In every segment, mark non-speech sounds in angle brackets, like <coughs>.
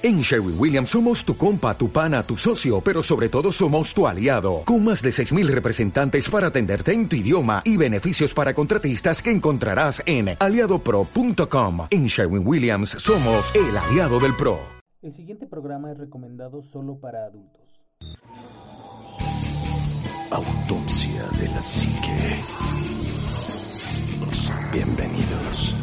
En Sherwin Williams somos tu compa, tu pana, tu socio, pero sobre todo somos tu aliado, con más de 6.000 representantes para atenderte en tu idioma y beneficios para contratistas que encontrarás en aliadopro.com. En Sherwin Williams somos el aliado del PRO. El siguiente programa es recomendado solo para adultos. Autopsia de la psique. Bienvenidos.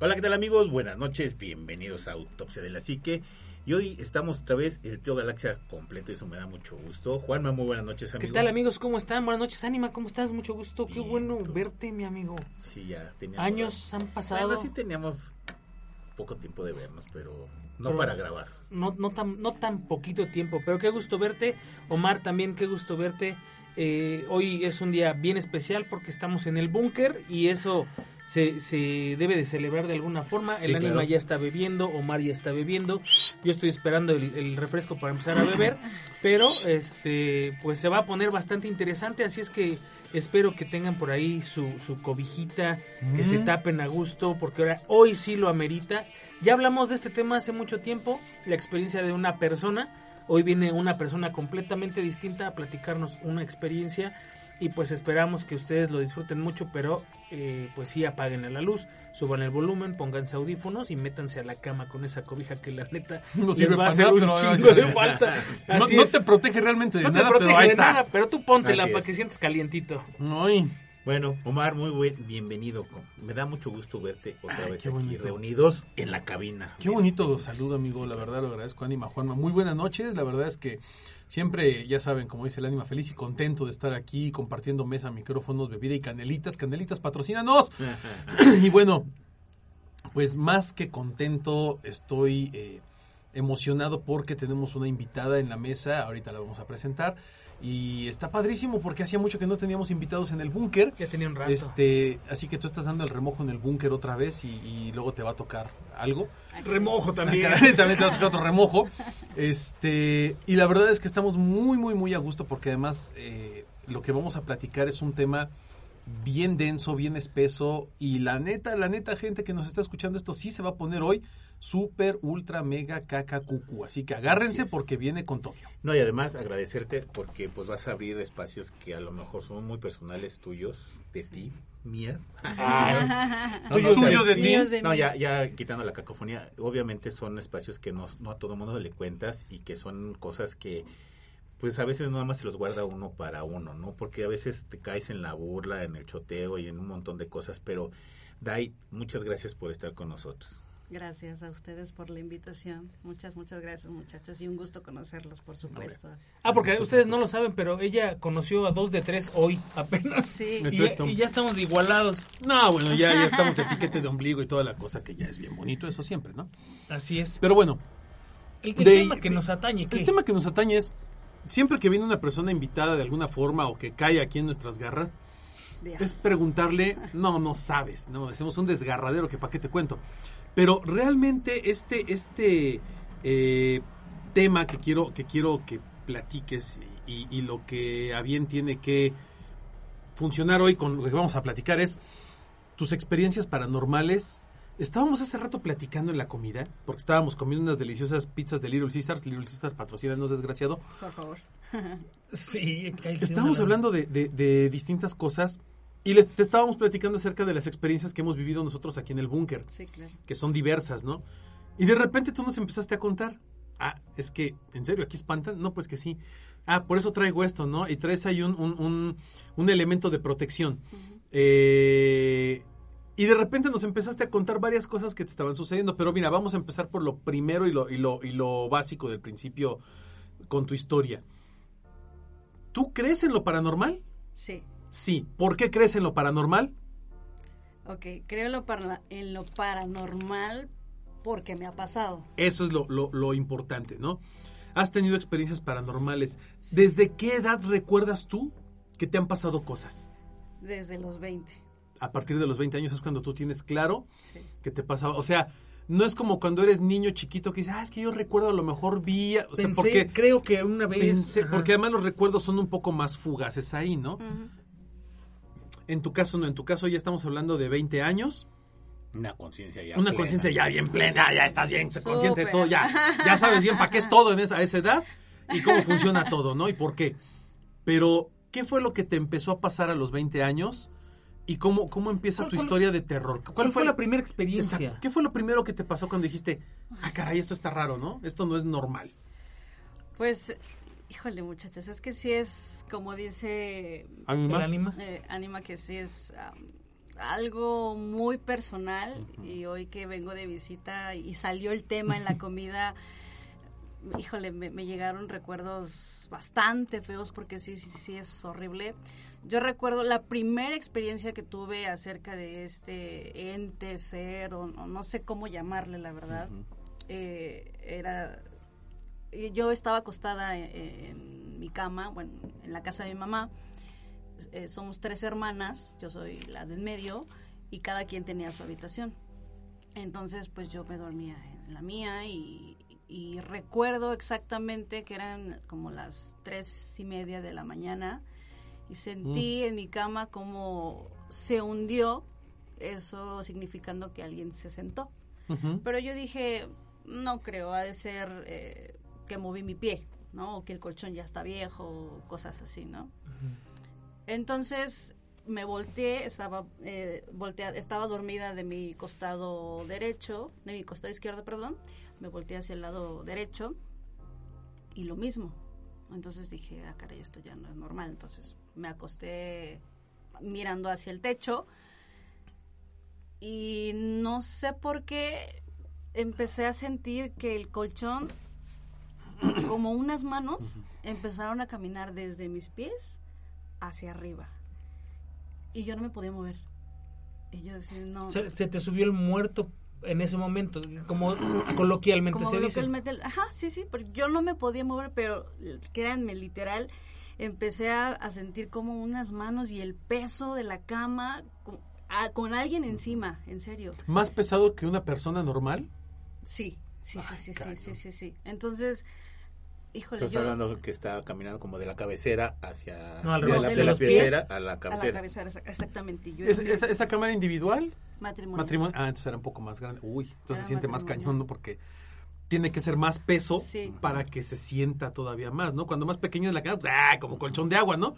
Hola, ¿qué tal amigos? Buenas noches, bienvenidos a Autopsia de la Psique. Y hoy estamos otra vez el Trio Galaxia completo, eso me da mucho gusto. Juanma, muy buenas noches, amigo. ¿Qué tal amigos? ¿Cómo están? Buenas noches, Ánima, ¿cómo estás? Mucho gusto, qué Bien, bueno tú. verte, mi amigo. Sí, ya teníamos... Años han pasado. Bueno, sí teníamos poco tiempo de vernos, pero no Pero- para grabar. No, no, tan, no tan poquito tiempo, pero qué gusto verte. Omar, también qué gusto verte. Eh, hoy es un día bien especial porque estamos en el búnker y eso se, se debe de celebrar de alguna forma. Sí, el ánima claro. ya está bebiendo, Omar ya está bebiendo. Yo estoy esperando el, el refresco para empezar a beber, <laughs> pero este pues se va a poner bastante interesante, así es que espero que tengan por ahí su, su cobijita, que se tapen a gusto, porque ahora hoy sí lo amerita. Ya hablamos de este tema hace mucho tiempo, la experiencia de una persona. Hoy viene una persona completamente distinta a platicarnos una experiencia y pues esperamos que ustedes lo disfruten mucho, pero eh, pues sí apaguen la luz, suban el volumen, pónganse audífonos y métanse a la cama con esa cobija que la neta <laughs> No les va a hacer un chingo de falta. No, no <laughs> te protege realmente de No te nada, protege pero ahí de está. nada, pero tú póntela para que sientas calientito. Ay, Bueno, Omar, muy buen, bienvenido. Me da mucho gusto verte otra Ay, vez aquí bonito. reunidos en la cabina. qué bonito saludo, amigo. la verdad, lo agradezco, Ánima Juanma. Muy buenas noches. La verdad es que siempre, ya saben, como dice el Ánima, feliz y contento de estar aquí compartiendo mesa, micrófonos, bebida y canelitas. Canelitas, patrocínanos. <laughs> y bueno, pues más que contento, estoy eh, emocionado porque tenemos una invitada en la mesa. Ahorita la vamos a presentar. Y está padrísimo porque hacía mucho que no teníamos invitados en el búnker. Ya tenía un rato. Este, así que tú estás dando el remojo en el búnker otra vez y, y luego te va a tocar algo. Remojo también. También te va a tocar otro remojo. <laughs> Este, y la verdad es que estamos muy, muy, muy a gusto porque además eh, lo que vamos a platicar es un tema bien denso, bien espeso y la neta, la neta gente que nos está escuchando esto sí se va a poner hoy súper, ultra, mega, caca, cucu. Así que agárrense Así porque viene con Tokio. No, y además agradecerte porque pues vas a abrir espacios que a lo mejor son muy personales tuyos, de ti, mías. <laughs> Ay, No, Tuyo, <laughs> no, o sea, tuyo de ti. No, ya quitando la cacofonía, obviamente son espacios que no, no a todo mundo le cuentas y que son cosas que pues a veces nada más se los guarda uno para uno, ¿no? Porque a veces te caes en la burla, en el choteo y en un montón de cosas, pero Dai, muchas gracias por estar con nosotros. Gracias a ustedes por la invitación. Muchas, muchas gracias, muchachos. Y un gusto conocerlos, por supuesto. Ah, porque ustedes no lo saben, pero ella conoció a dos de tres hoy apenas. Sí. Y y ya estamos igualados. No, bueno, ya, ya estamos de piquete de ombligo y toda la cosa que ya es bien bonito, eso siempre, ¿no? Así es. Pero bueno, El, el de- tema que nos atañe, ¿qué? El tema que nos atañe es, siempre que viene una persona invitada de alguna forma o que cae aquí en nuestras garras, Dios. es preguntarle, no, no sabes, no, hacemos un desgarradero que para qué te cuento. Pero realmente este, este eh, tema que quiero, que quiero que platiques y, y lo que a bien tiene que funcionar hoy con lo que vamos a platicar es tus experiencias paranormales. Estábamos hace rato platicando en la comida, porque estábamos comiendo unas deliciosas pizzas de Little Sisters. Little Sisters patrocínanos, desgraciado. Por favor. <laughs> Sí, Estábamos hablando de, de- de distintas cosas y les te estábamos platicando acerca de las experiencias que hemos vivido nosotros aquí en el búnker, Sí, claro. que son diversas, ¿no? Y de repente tú nos empezaste a contar. Ah, es que, ¿en serio aquí espantan? No, pues que sí. Ah, por eso traigo esto, ¿no? Y traes ahí un, un, un- un elemento de protección. Eh, y de repente nos empezaste a contar varias cosas que te estaban sucediendo. Pero mira, vamos a empezar por lo primero y lo, y lo, y lo básico del principio con tu historia. ¿Tú crees en lo paranormal? Sí. Sí. ¿Por qué crees en lo paranormal? Ok, creo en lo, en lo paranormal porque me ha pasado. Eso es lo, lo- lo importante, ¿no? Has tenido experiencias paranormales. ¿Desde qué edad recuerdas tú que te han pasado cosas? Desde los 20. A partir de los 20 años es cuando tú tienes claro Sí. que te pasaba. O sea, no es como cuando eres niño chiquito que dices, ah, es que yo recuerdo a lo mejor vi. O sea, Pensé, porque, creo que una vez. pensé- porque además los recuerdos son un poco más fugaces ahí, ¿no? En tu caso no, en tu caso ya estamos hablando de 20 años. Una conciencia ya. Una conciencia ya bien plena, ya estás bien consciente de Súper. todo, ya, ya sabes bien para qué es todo en esa, a esa edad y cómo funciona todo, ¿no? Y por qué. Pero, ¿qué fue lo que te empezó a pasar a los 20 años? ¿Y cómo, cómo empieza ¿Cuál tu historia de terror? ¿Cuál fue la primera experiencia? Exacto. ¿Qué fue lo primero que te pasó cuando dijiste, ah, caray, esto está raro, ¿no? Esto no es normal. Pues, híjole, muchachos, es que sí es, como dice A mi ¿El mamá. ánima? eh, Anima, que sí es algo muy personal. Y hoy que vengo de visita y salió el tema en la <laughs> comida, híjole, me, me llegaron recuerdos bastante feos porque sí, sí, sí es horrible. Yo recuerdo la primera experiencia que tuve acerca de este ente, ser, o, o no sé cómo llamarle, la verdad. Eh, era yo estaba acostada en, en mi cama, bueno, en la casa de mi mamá. Eh, somos tres hermanas, yo soy la del medio y cada quien tenía su habitación. Entonces, pues yo me dormía en la mía y, y recuerdo exactamente que eran como las tres y media de la mañana y sentí en mi cama como se hundió, eso significando que alguien se sentó. Pero yo dije, no creo, ha de ser eh, que moví mi pie, ¿no? O que el colchón ya está viejo, cosas así, ¿no? Entonces me volteé, estaba, eh, voltea- estaba dormida de mi costado derecho, de mi costado izquierdo, perdón, me volteé hacia el lado derecho y lo mismo. Entonces dije, ah, caray, esto ya no es normal. Entonces me acosté mirando hacia el techo y no sé por qué empecé a sentir que el colchón, <clears throat> como unas manos, empezaron a caminar desde mis pies hacia arriba. Y yo no me podía mover. Y yo decía, no. Se, se te subió el muerto en ese momento, como <clears throat> coloquialmente como se dice. Ajá, sí, sí, pero yo no me podía mover, pero créanme, literal, empecé a, a sentir como unas manos y el peso de la cama con, a- con alguien encima, en serio. ¿Más pesado que una persona normal? Sí, sí, sí, Ay, sí, sí, cañón. sí, sí, sí. Entonces, híjole, Estás yo hablando que está caminando como de la cabecera hacia No, al de la, De de la pies cabecera a la a la cabecera. cabecera, exa- exactamente. Yo ¿Es- en- esa, esa cámara individual? matrimonio. Matrimonio. Ah, entonces era un poco más grande. Uy, entonces Era se siente más cañón, ¿no? Porque tiene que ser más peso Sí. para que se sienta todavía más, ¿no? Cuando más pequeña es la cama, pues, ¡ah! como colchón de agua, ¿no?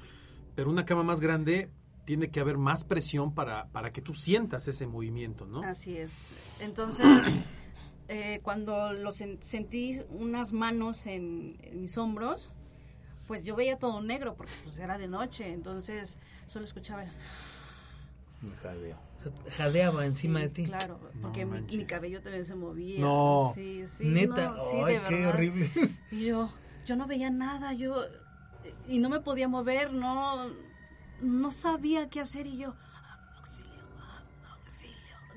Pero una cama más grande tiene que haber más presión para, para que tú sientas ese movimiento, ¿no? Así es. Entonces, eh, cuando lo sen- sentí unas manos en, en mis hombros, pues yo veía todo negro porque pues era de noche, entonces solo escuchaba el... Me jadeo. O sea, jadeaba encima Sí, de ti. Claro, porque mi, cabello también se movía. No. Sí, sí. Neta, no, sí, ay, de qué verdad. horrible. Y yo, yo no veía nada, yo... Y no me podía mover, no... No sabía qué hacer y yo...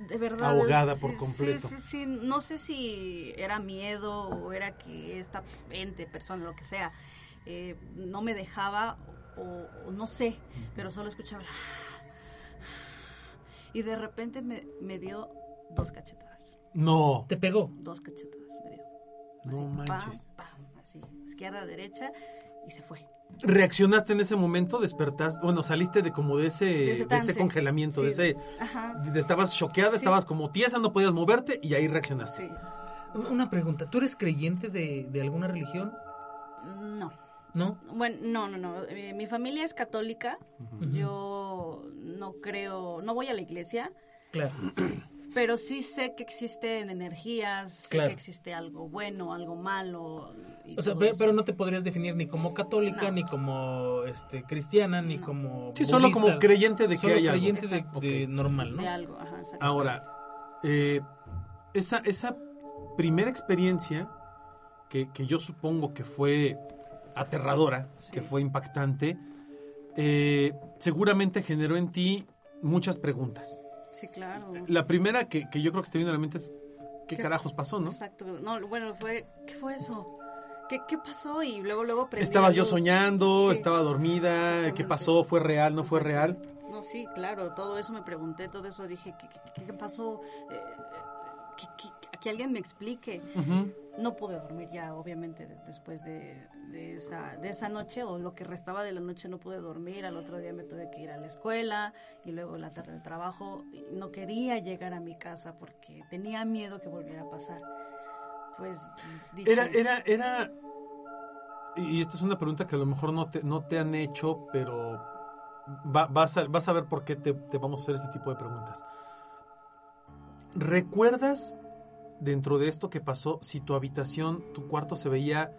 De verdad. Ahogada es- por sí, completo. Sí, sí, sí. No sé si era miedo o era que esta ente, persona, lo que sea, eh, no me dejaba o, o no sé, pero solo escuchaba... Y de repente me, me dio dos cachetadas. No, Te pegó. Dos cachetadas me dio. no Así, manches. Pam, pam, así. Izquierda, derecha y se fue. ¿Reaccionaste en ese momento? ¿Despertaste? Bueno, saliste de como de ese, De ese de ese trance. congelamiento, de ese... Ajá. de- estabas choqueada, Sí. estabas como tiesa, no podías moverte y ahí reaccionaste. Sí. Una pregunta, ¿tú eres creyente de, de alguna religión? No. ¿No? Bueno, no, no, no. Eh, mi familia es católica. Yo no creo, no voy a la iglesia, Claro. <clears throat> pero sí sé que existen energías, sé Claro. que existe algo bueno, algo malo. y O sea, pero no te podrías definir ni como católica, No. ni como este cristiana, ni No. como Sí, solo como creyente de que Solo hay algo. creyente de, de normal, ¿no? De algo, ajá. Ahora, eh, esa, esa primera experiencia que, que yo supongo que fue aterradora, que fue impactante, eh, seguramente generó en ti muchas preguntas. Sí, claro. La primera que, que yo creo que se te viene a la mente es, ¿qué, ¿Qué? carajos pasó, no? Exacto. No, bueno, fue, ¿qué fue eso? ¿Qué, qué pasó? Y luego, luego Estaba yo soñando, Sí. estaba dormida, ¿qué pasó? ¿Fue real? ¿No fue real? No, sí, claro, todo eso me pregunté, todo eso dije, ¿qué, qué- qué pasó? Eh, que, que- que alguien me explique. No pude dormir ya, obviamente, de- después de, de esa, de esa noche o lo que restaba de la noche no pude dormir. Al otro día me tuve que ir a la escuela y luego la tarde del trabajo. No quería llegar a mi casa porque tenía miedo que volviera a pasar. Pues Era, era, era. Y esta es una pregunta que a lo mejor no te, no te han hecho, pero va- vas, a, vas a ver por qué te, te vamos a hacer este tipo de preguntas. ¿Recuerdas dentro de esto que pasó si tu habitación, tu cuarto se veía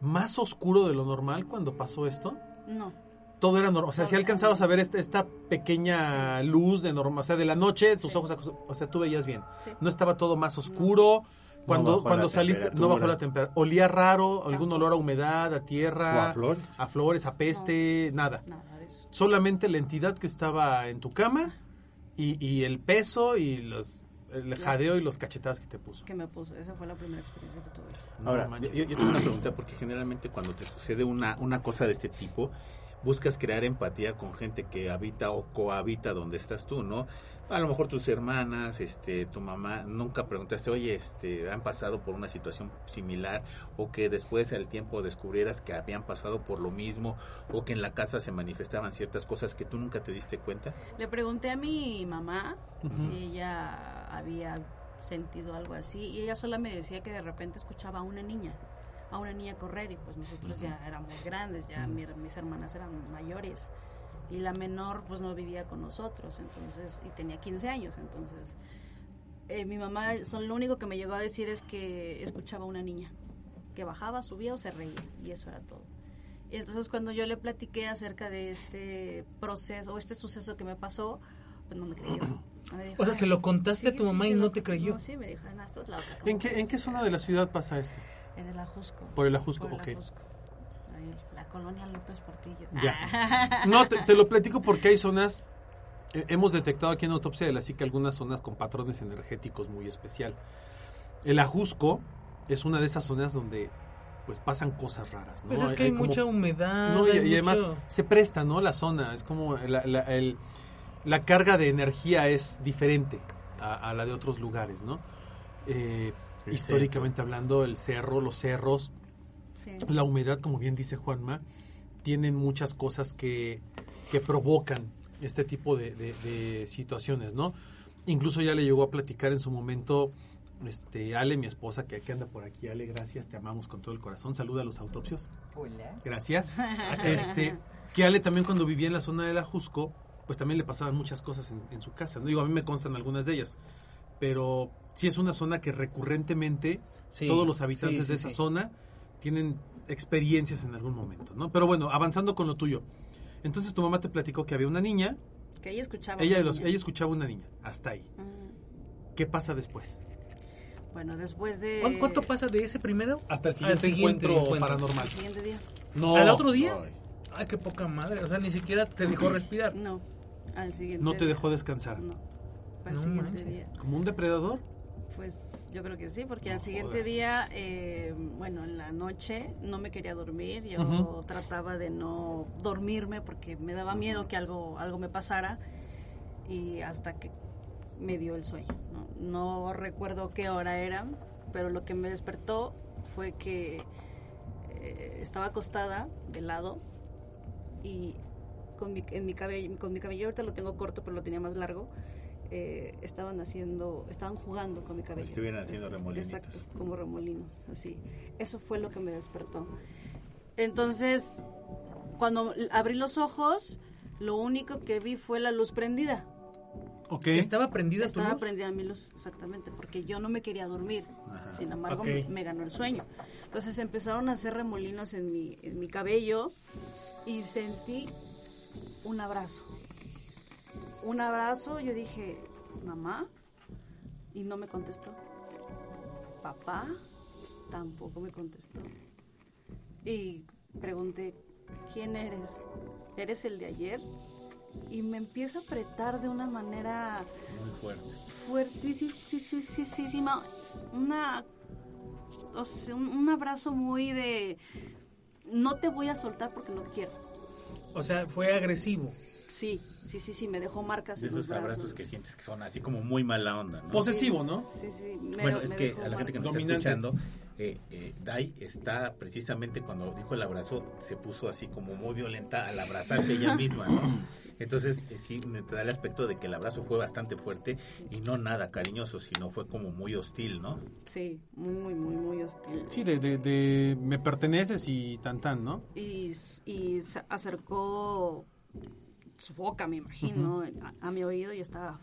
más oscuro de lo normal cuando pasó esto? no, Todo era normal, o sea, si alcanzabas a ver esta, esta pequeña luz de normal, o sea, de la noche, tus Sí. ojos, o sea, tú veías bien. sí. No estaba todo más oscuro. Cuando, cuando saliste, no bajó la temperatura. Olía raro, algún olor a humedad, a tierra, O a flores. a flores, a peste, nada. Nada de eso. Solamente la entidad que estaba en tu cama y, y el peso y los, el jadeo y los cachetadas que te puso. Que me puso. Esa fue la primera experiencia que tuve. Ahora, No yo, yo tengo una pregunta porque generalmente cuando te sucede una, una cosa de este tipo, buscas crear empatía con gente que habita o cohabita donde estás tú, ¿no? A lo mejor tus hermanas, este, tu mamá, nunca preguntaste, oye, este, han pasado por una situación similar o que después al tiempo descubrieras que habían pasado por lo mismo o que en la casa se manifestaban ciertas cosas que tú nunca te diste cuenta. Le pregunté a mi mamá si ella había sentido algo así y ella sola me decía que de repente escuchaba a una niña, a una niña correr y pues nosotros ya éramos grandes, ya mi- mis hermanas eran mayores y la menor pues no vivía con nosotros, entonces y tenía 15 años, entonces eh, mi mamá son lo único que me llegó a decir es que escuchaba a una niña que bajaba, subía o se reía y eso era todo. Y entonces cuando yo le platiqué acerca de este proceso o este suceso que me pasó, pues no me creyó. <clears throat> Me dijo, O sea, ¿se "Ay, lo contaste a tu mamá y se no lo- te creyó? No, sí, me dijo, "Ana, esto es la otra, ¿En ¿cómo qué, ¿En crees?". qué zona de la ciudad pasa esto? En el Ajusco. Por el Ajusco, Por el ok. Ajusco. Colonia López Portillo. Ya. No, te, te lo platico porque hay zonas, eh, hemos detectado aquí en Autopsia de la Psique algunas zonas con patrones energéticos muy especial. El Ajusco es una de esas zonas donde pues pasan cosas raras, ¿no? Pues es que hay, como- mucha humedad. No, y, hay y además mucho- se presta, ¿no? La zona, es como la, la- el- la carga de energía es diferente a, a la de otros lugares, ¿no? Eh, históricamente hablando, el cerro, los cerros, Sí. la humedad, como bien dice Juanma, tienen muchas cosas que, que provocan este tipo de, de- de situaciones, ¿no? Incluso ya le llegó a platicar en su momento este Ale, mi esposa, que aquí anda por aquí. Ale, gracias, te amamos con todo el corazón. Saluda a los autopsios. Gracias. <laughs> Este, que Ale también cuando vivía en la zona de la Jusco, pues también le pasaban muchas cosas en, en su casa. No digo, a mí me constan algunas de ellas, pero sí es una zona que recurrentemente Sí, todos los habitantes sí, sí, de esa sí. zona tienen experiencias en algún momento, ¿no? Pero bueno, avanzando con lo tuyo. Entonces tu mamá te platicó que había una niña, Que ella escuchaba. ella, una los, niña. ella escuchaba una niña, hasta ahí. Mm, ¿Qué pasa después? Bueno, después de... ¿Cuán- ¿Cuánto pasa de ese primero? Hasta el siguiente, siguiente encuentro, encuentro. paranormal. El siguiente día. No, ¿Al otro día? Ay. Ay, qué poca madre. O sea, ni siquiera te dejó respirar. No, al siguiente no te día. dejó descansar. No, al No siguiente manches. día. ¿Como un depredador? Pues yo creo que sí, porque No al siguiente día, eh, bueno, en la noche no me quería dormir, yo trataba de no dormirme porque me daba miedo que algo, algo me pasara y hasta que me dio el sueño. No, No recuerdo qué hora era, pero lo que me despertó fue que eh, estaba acostada de lado y con mi, en mi cabello, con mi cabello ahorita lo tengo corto, pero lo tenía más largo. Eh, estaban haciendo, estaban jugando con mi cabello. estuvieran haciendo remolinitos. Exacto, como remolinos, así. Eso fue lo que me despertó. Entonces, cuando abrí los ojos, lo único que vi fue la luz prendida. Ok. ¿Estaba prendida tu Estaba luz? prendida mi luz, exactamente, porque yo no me quería dormir. Ajá. Sin embargo, me, me ganó el sueño. Entonces empezaron a hacer remolinos en mi, en mi cabello y sentí un abrazo. Un abrazo, yo dije, mamá, y no me contestó. Papá, tampoco me contestó. Y pregunté, ¿quién eres? ¿Eres el de ayer? Y me empieza a apretar de una manera Muy fuerte. fuertísima. Una, o sea, un, un abrazo muy de, no te voy a soltar porque no quiero. O sea, fue agresivo. Sí, Sí, sí, sí, me dejó marcas De en los esos abrazos brazos. que sientes que son así como muy mala onda, ¿no? Posesivo, ¿no? Sí, sí, me- Bueno, me es que a la gente que nos Dominante. está escuchando, eh, eh, Dai está precisamente cuando dijo el abrazo, se puso así como muy violenta al abrazarse ella misma, ¿no? <laughs> Entonces, eh, sí, me da el aspecto de que el abrazo fue bastante fuerte y no nada cariñoso, sino fue como muy hostil, ¿no? Sí, muy, muy, muy hostil. Sí, de, de, de me perteneces y tan tan, ¿no? y, y se acercó su boca, me imagino, a, a mi oído y estaba...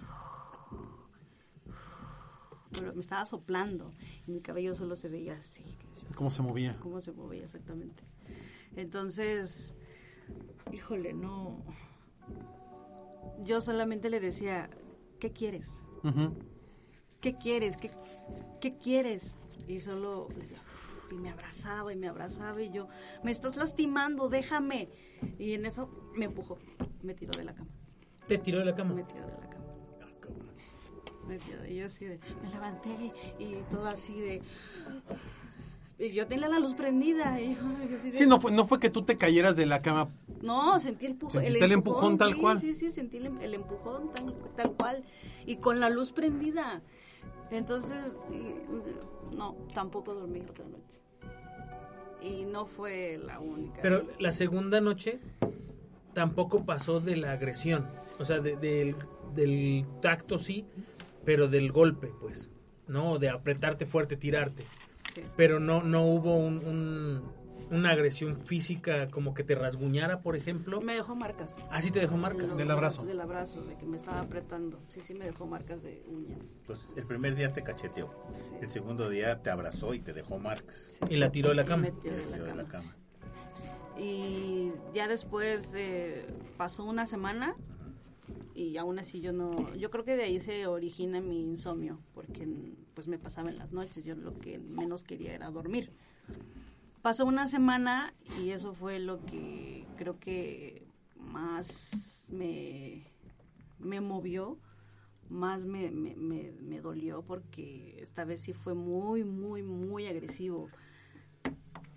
Me estaba soplando y mi cabello solo se veía así, yo- Cómo se movía. cómo se movía exactamente. Entonces, híjole, no... Yo solamente le decía, ¿qué quieres? ¿qué quieres? ¿Qué, qué quieres? Y solo le decía, y me abrazaba y me abrazaba y yo, me estás lastimando, déjame. Y en eso me empujó, me tiró de la cama, Te tiró de la cama. me tiró de la cama. Me tiró, y yo así de, me levanté y todo así de... Y yo tenía la luz prendida. Y yo Sí, no fue, no fue que tú te cayeras de la cama. no, sentí el, ¿Sentiste el empujón tal sí, cual? Sí, sí, sentí el, el empujón tal, tal cual. Y con la luz prendida. Entonces, y- no, tampoco dormí otra noche. Y no fue la única. Pero la segunda noche tampoco pasó de la agresión. O sea, de- del, del tacto sí, pero del golpe, pues. ¿No? De apretarte fuerte, tirarte. Sí. Pero no, no hubo un, un- una agresión física como que te rasguñara, por ejemplo. Me dejó marcas. Así te dejó marcas. Del abrazo. Del abrazo, de que me estaba apretando. Sí, sí, me dejó marcas de uñas. Pues el primer día te cacheteó, Sí. el segundo día te abrazó y te dejó marcas. Y la tiró de la Y cama. me tiró Te de la tiró de la cama. Y ya después eh, pasó una semana y aún así yo no, yo creo que de ahí se origina mi insomnio, porque pues me pasaba en las noches, yo lo que menos quería era dormir. Pasó una semana y eso fue lo que creo que más me, me movió, más me, me, me, me dolió, porque esta vez sí fue muy, muy, muy agresivo.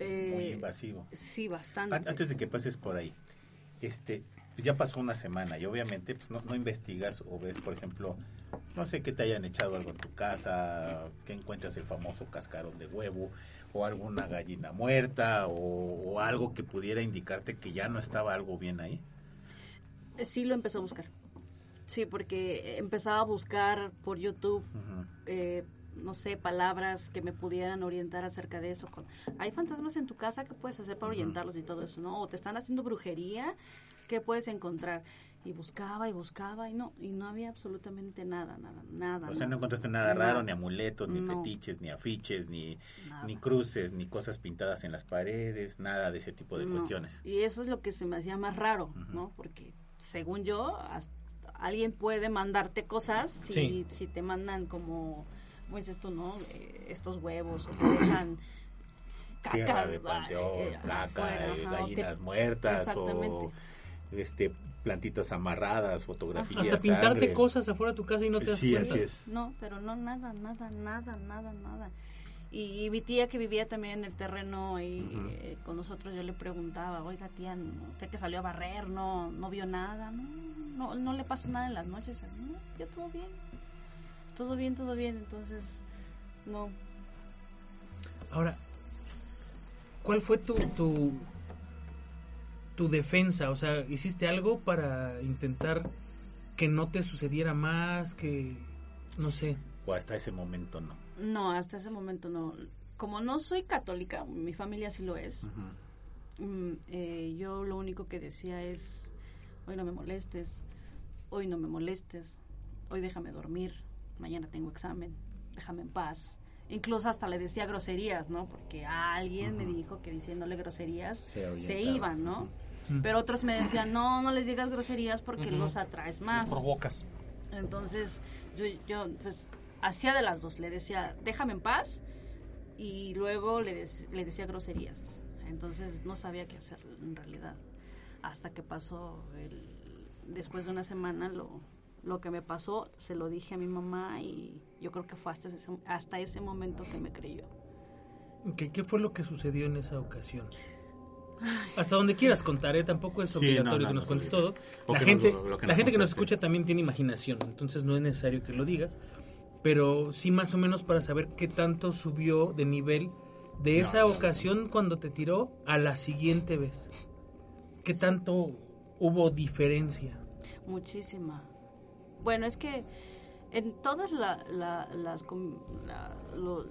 Muy Eh, invasivo. Sí, bastante. An- Antes de que pases por ahí, este, pues ya pasó una semana y obviamente pues, no, no investigas o ves, por ejemplo, no sé que te hayan echado algo en tu casa, que encuentras el famoso cascarón de huevo o alguna gallina muerta o, o algo que pudiera indicarte que ya no estaba algo bien ahí. Sí lo empecé a buscar. Sí, porque empezaba a buscar por YouTube, eh, no sé, palabras que me pudieran orientar acerca de eso. Con- Hay fantasmas en tu casa, ¿qué puedes hacer para orientarlos y todo eso? ¿No? O te están haciendo brujería, ¿qué puedes encontrar? Y buscaba y buscaba y no, y no había absolutamente nada, nada, nada. O sea, no encontraste nada raro, Nada. ni amuletos, ni No. fetiches, ni afiches, ni, Nada. ni cruces, ni cosas pintadas en las paredes, nada de ese tipo de No. cuestiones. Y eso es lo que se me hacía más raro, ¿no? Porque según yo, alguien puede mandarte cosas si, Sí. si te mandan como, dices tú, ¿no? Eh, estos huevos o te dejan caca. De ah, panteón, eh, caca, afuera, eh, ajá, te- gallinas muertas o este plantitas amarradas, fotografías. Hasta pintarte sangre. cosas afuera de tu casa y no te das Sí, cuenta. así es. No, pero no, nada, nada, nada, nada, nada. Y, mi tía que vivía también en el terreno ahí eh, con nosotros, yo le preguntaba, oiga tía, ¿no? usted que salió a barrer, no, no vio nada, no, no, no le pasa nada en las noches, no, yo todo bien, todo bien, todo bien, entonces, no, Ahora, ¿cuál fue tu, tu, tu defensa? O sea, ¿hiciste algo para intentar que no te sucediera más? Que, no sé. O hasta ese momento no. no, hasta ese momento no. Como no soy católica, mi familia sí lo es, Mm, eh, yo lo único que decía es, hoy no me molestes, hoy no me molestes, hoy déjame dormir, mañana tengo examen, déjame en paz. Incluso hasta le decía groserías, ¿no? Porque alguien me dijo que diciéndole groserías Se iban, ¿no? Mm. Pero otros me decían, no, no les digas groserías porque los atraes más. Provocas. Entonces, yo, yo pues hacía de las dos. Le decía, déjame en paz. Y luego le, le decía groserías. Entonces, no sabía qué hacer en realidad. Hasta que pasó, el, después de una semana, lo, lo que me pasó, se lo dije a mi mamá. Y yo creo que fue hasta ese, hasta ese momento que me creyó. ¿Qué, ¿Qué fue lo que sucedió en esa ocasión? Hasta donde quieras contar, ¿eh? tampoco es Sí, obligatorio no, no, que nos no, cuentes sí. todo. La que gente, nos- lo que la nos gente que nos escucha también tiene imaginación, entonces no es necesario que lo digas, pero sí más o menos para saber qué tanto subió de nivel de esa no. ocasión cuando te tiró a la siguiente vez. ¿Qué tanto hubo diferencia? Muchísima. Bueno, es que en todas la- la- las... la- lo,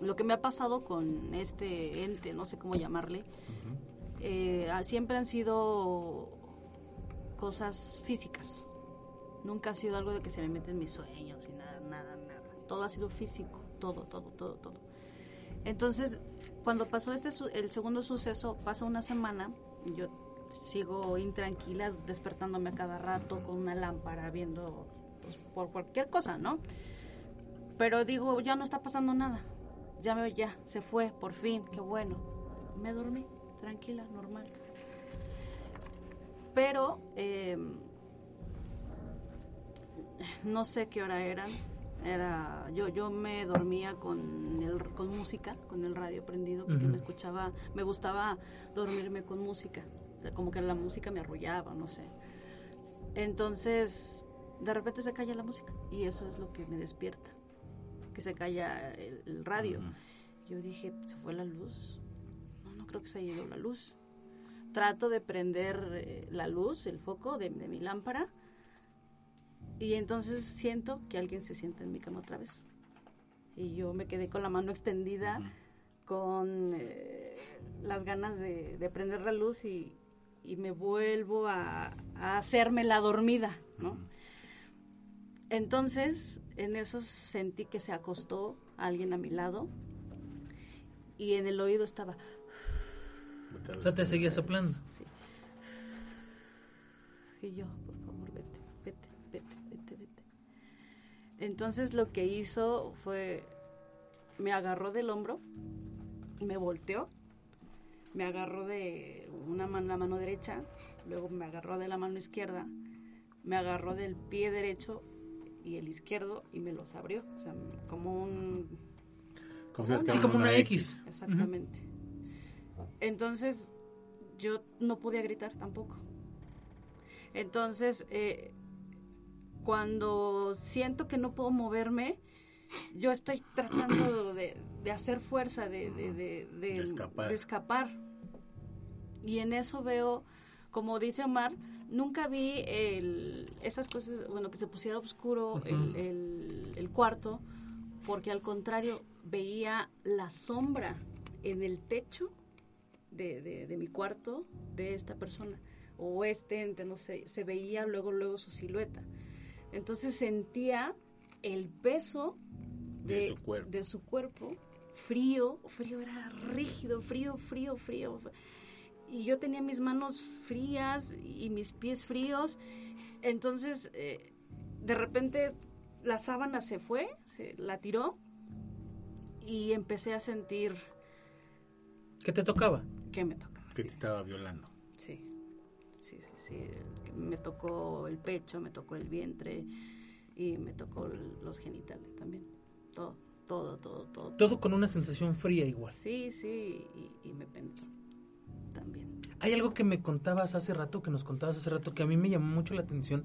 lo que me ha pasado con este ente, no sé cómo llamarle, eh, ah, siempre han sido cosas físicas. Nunca ha sido algo de que se me mete en mis sueños y nada, nada, nada. Todo ha sido físico, todo, todo, todo, todo. Entonces, cuando pasó este su- el segundo suceso, pasa una semana, yo sigo intranquila, despertándome a cada rato con una lámpara, viendo pues, por cualquier cosa, ¿no? Pero digo, ya no está pasando nada. Ya veo, ya, se fue, por fin, qué bueno. Me dormí, tranquila, normal. Pero, eh, no sé qué hora eran. Era, yo, yo me dormía con, el, con música, con el radio prendido, porque me escuchaba, me gustaba dormirme con música. Como que la música me arrullaba, no sé. Entonces, de repente se calla la música y eso es lo que me despierta, que se calla el, el radio. Yo dije, ¿se fue la luz? No, no creo que se haya ido la luz. Trato de prender eh, la luz, el foco de, de mi lámpara y entonces siento que alguien se sienta en mi cama otra vez. Y yo me quedé con la mano extendida, con eh, las ganas de, de prender la luz y, y me vuelvo a, a hacerme la dormida, ¿no? Entonces, en eso sentí que se acostó alguien a mi lado y en el oído estaba, O sea, te seguía soplando. sí. Y yo, por favor, vete, vete, vete, vete, vete. Entonces lo que hizo fue, me agarró del hombro, me volteó, me agarró de una mano, la mano derecha, luego me agarró de la mano izquierda, me agarró del pie derecho y el izquierdo y me los abrió, o sea, como un Como Sí, una X. Exactamente. Entonces, yo no podía gritar tampoco. Entonces, eh, cuando siento que no puedo moverme, yo estoy tratando <clears throat> de, de hacer fuerza, de, de, de- de- De escapar. de escapar. Y en eso veo, como dice Omar, nunca vi el- esas cosas, bueno, que se pusiera oscuro el, el- el cuarto, porque al contrario, veía la sombra en el techo de, de- de mi cuarto de esta persona, o este ente, no sé, se veía luego, luego su silueta. Entonces sentía el peso De de, su cuerpo. de su cuerpo, frío, frío, era rígido, frío, frío, frío. Y yo tenía mis manos frías y mis pies fríos. Entonces, eh, de repente, la sábana se fue, se la tiró y empecé a sentir ¿Qué te tocaba? que me tocaba. Que sí. te estaba violando. Sí, sí, sí, sí. Me tocó el pecho, me tocó el vientre y me tocó los genitales también. Todo, todo, todo, todo. Todo con una sensación fría igual. Sí, sí, y, y me penetró también. Hay algo que me contabas hace rato, que nos contabas hace rato, que a mí me llamó mucho la atención,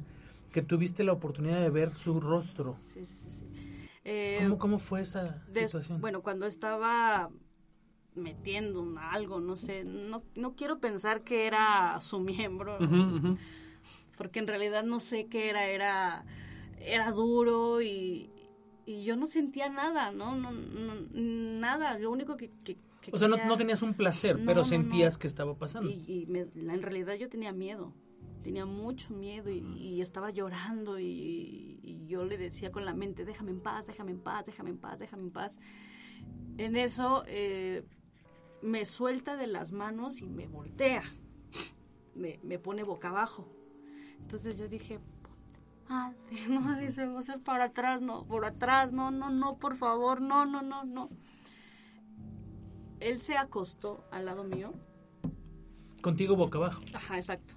que tuviste la oportunidad de ver su rostro. Sí, sí, sí. sí. Eh, ¿Cómo, cómo fue esa situación? bueno, cuando estaba metiendo un- algo, no sé, no, no quiero pensar que era su miembro, porque en realidad no sé qué era, era, era duro y, y yo no sentía nada, ¿no? no, no- nada, lo único que... que- que o sea, no, quería- no tenías un placer, pero sentías que estaba pasando. Y, y me- la- en realidad yo tenía miedo, tenía mucho miedo y, y estaba llorando y, y yo le decía con la mente, déjame en paz, déjame en paz, déjame en paz, déjame en paz. En eso eh, me suelta de las manos y me voltea, <laughs> me, me pone boca abajo. Entonces yo dije, "Puta madre, <laughs> no, dice, va a ser para atrás, no, por atrás, no, no, no, por favor, no, no, no, no. Él se acostó al lado mío Contigo boca abajo. Ajá, exacto.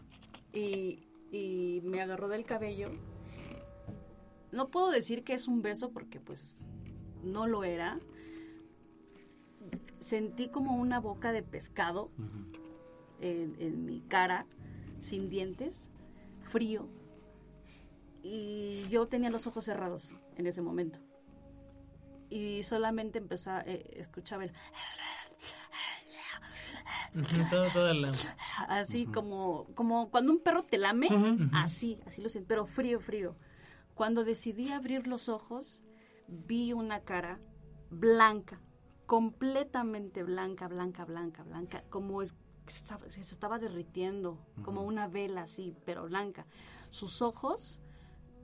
Y, y me agarró del cabello. No puedo decir que es un beso porque pues no lo era. Sentí como una boca de pescado en, en mi cara, sin dientes, frío. Y yo tenía los ojos cerrados en ese momento. Y solamente empezaba, eh, escuchaba el... Todo- la- así como como cuando un perro te lame, así, así lo siento, pero frío, frío. Cuando decidí abrir los ojos, vi una cara blanca, completamente blanca, blanca, blanca, blanca, como es estaba- se estaba derritiendo, como una vela así, pero blanca. Sus ojos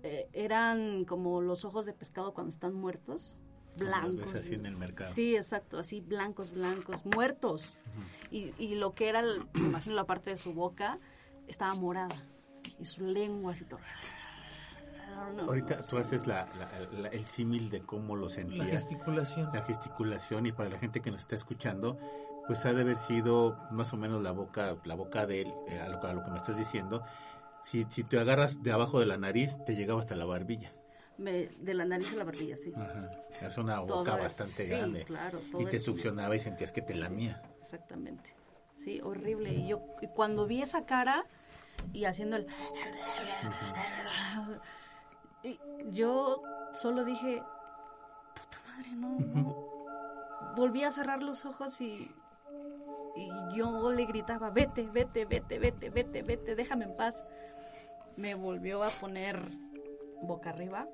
eh, eran como los ojos de pescado cuando están muertos, blancos. ves así en el mercado. Sí, exacto, así blancos, blancos, muertos. y, y lo que era, el- me imagino la parte de su boca, estaba morada. Y su lengua así todo. Ahorita tú haces la, la- la- el símil de cómo lo la sentías. gesticulación. la gesticulación y para la gente que nos está escuchando, pues ha de haber sido más o menos la boca, la boca de él, eh, a, lo, a lo que me estás diciendo. Si, si te agarras de abajo de la nariz, te llegaba hasta la barbilla. Me- de la nariz a la barbilla, sí. Ajá. Es una boca bastante sí, grande. claro, todo y te succionaba y sentías que te lamía. Exactamente. Sí, horrible. Y yo y cuando vi esa cara y haciendo el... yo solo dije, puta madre, no, no. Volví a cerrar los ojos y, y yo le gritaba, vete, vete, vete, vete, vete, vete, déjame en paz. Me volvió a poner boca arriba,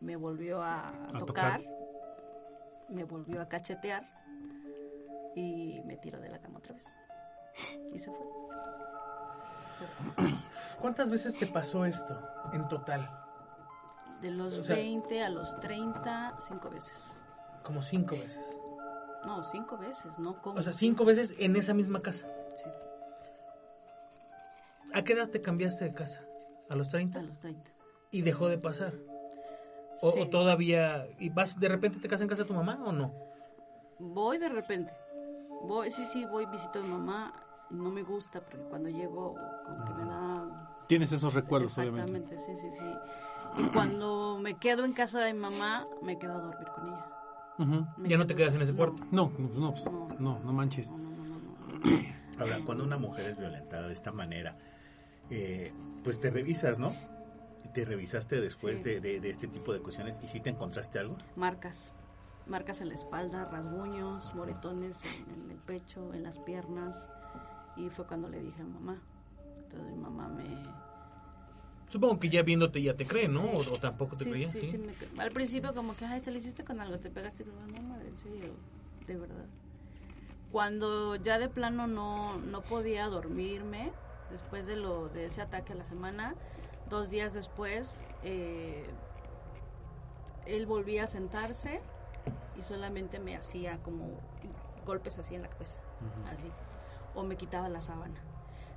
me volvió a, A tocar, tocar. me volvió a cachetear y me tiró de la cama otra vez. Y se fue. Se fue. <clears throat> ¿Cuántas veces te pasó esto en total? De los O sea- 20 a los 30, cinco veces. Como cinco veces. No, cinco veces, ¿no? ¿Cómo? O sea, cinco veces en esa misma casa. Sí, ¿A qué edad te cambiaste de casa? ¿A los 30? a los 30. ¿Y dejó de pasar? ¿O, Sí. o todavía... ¿Y vas de repente te casas en casa de tu mamá o no? Voy de repente. Voy, sí, sí, voy, visito a mi mamá. y No me gusta porque cuando llego, como que me da Tienes esos recuerdos, obviamente. Exactamente, sí, sí, sí. Y cuando me quedo en casa de mi mamá, me quedo a dormir con ella. Me Ya no te quedas en ese no, cuarto. No, no, pues, no, no manches. No, no, no, no, no. Ahora, cuando una mujer es violentada de esta manera, eh, pues te revisas, ¿no? Te revisaste después Sí. de, de- de este tipo de cuestiones y si te encontraste algo. Marcas. Marcas en la espalda, rasguños, moretones en, en el pecho, en las piernas. Y fue cuando le dije a mamá. Entonces mi mamá me... Supongo que ya viéndote ya te cree, ¿no? Sí. O, o tampoco te Sí, creía. sí, ¿sí? sí, me cre- Al principio como que, ay, te lo hiciste con algo, te pegaste con no, madre, en serio, de verdad. Cuando ya de plano no, no podía dormirme, después de, lo, de ese ataque a la semana, dos días después, eh, él volvía a sentarse y solamente me hacía como golpes así en la cabeza, así, o me quitaba la sábana.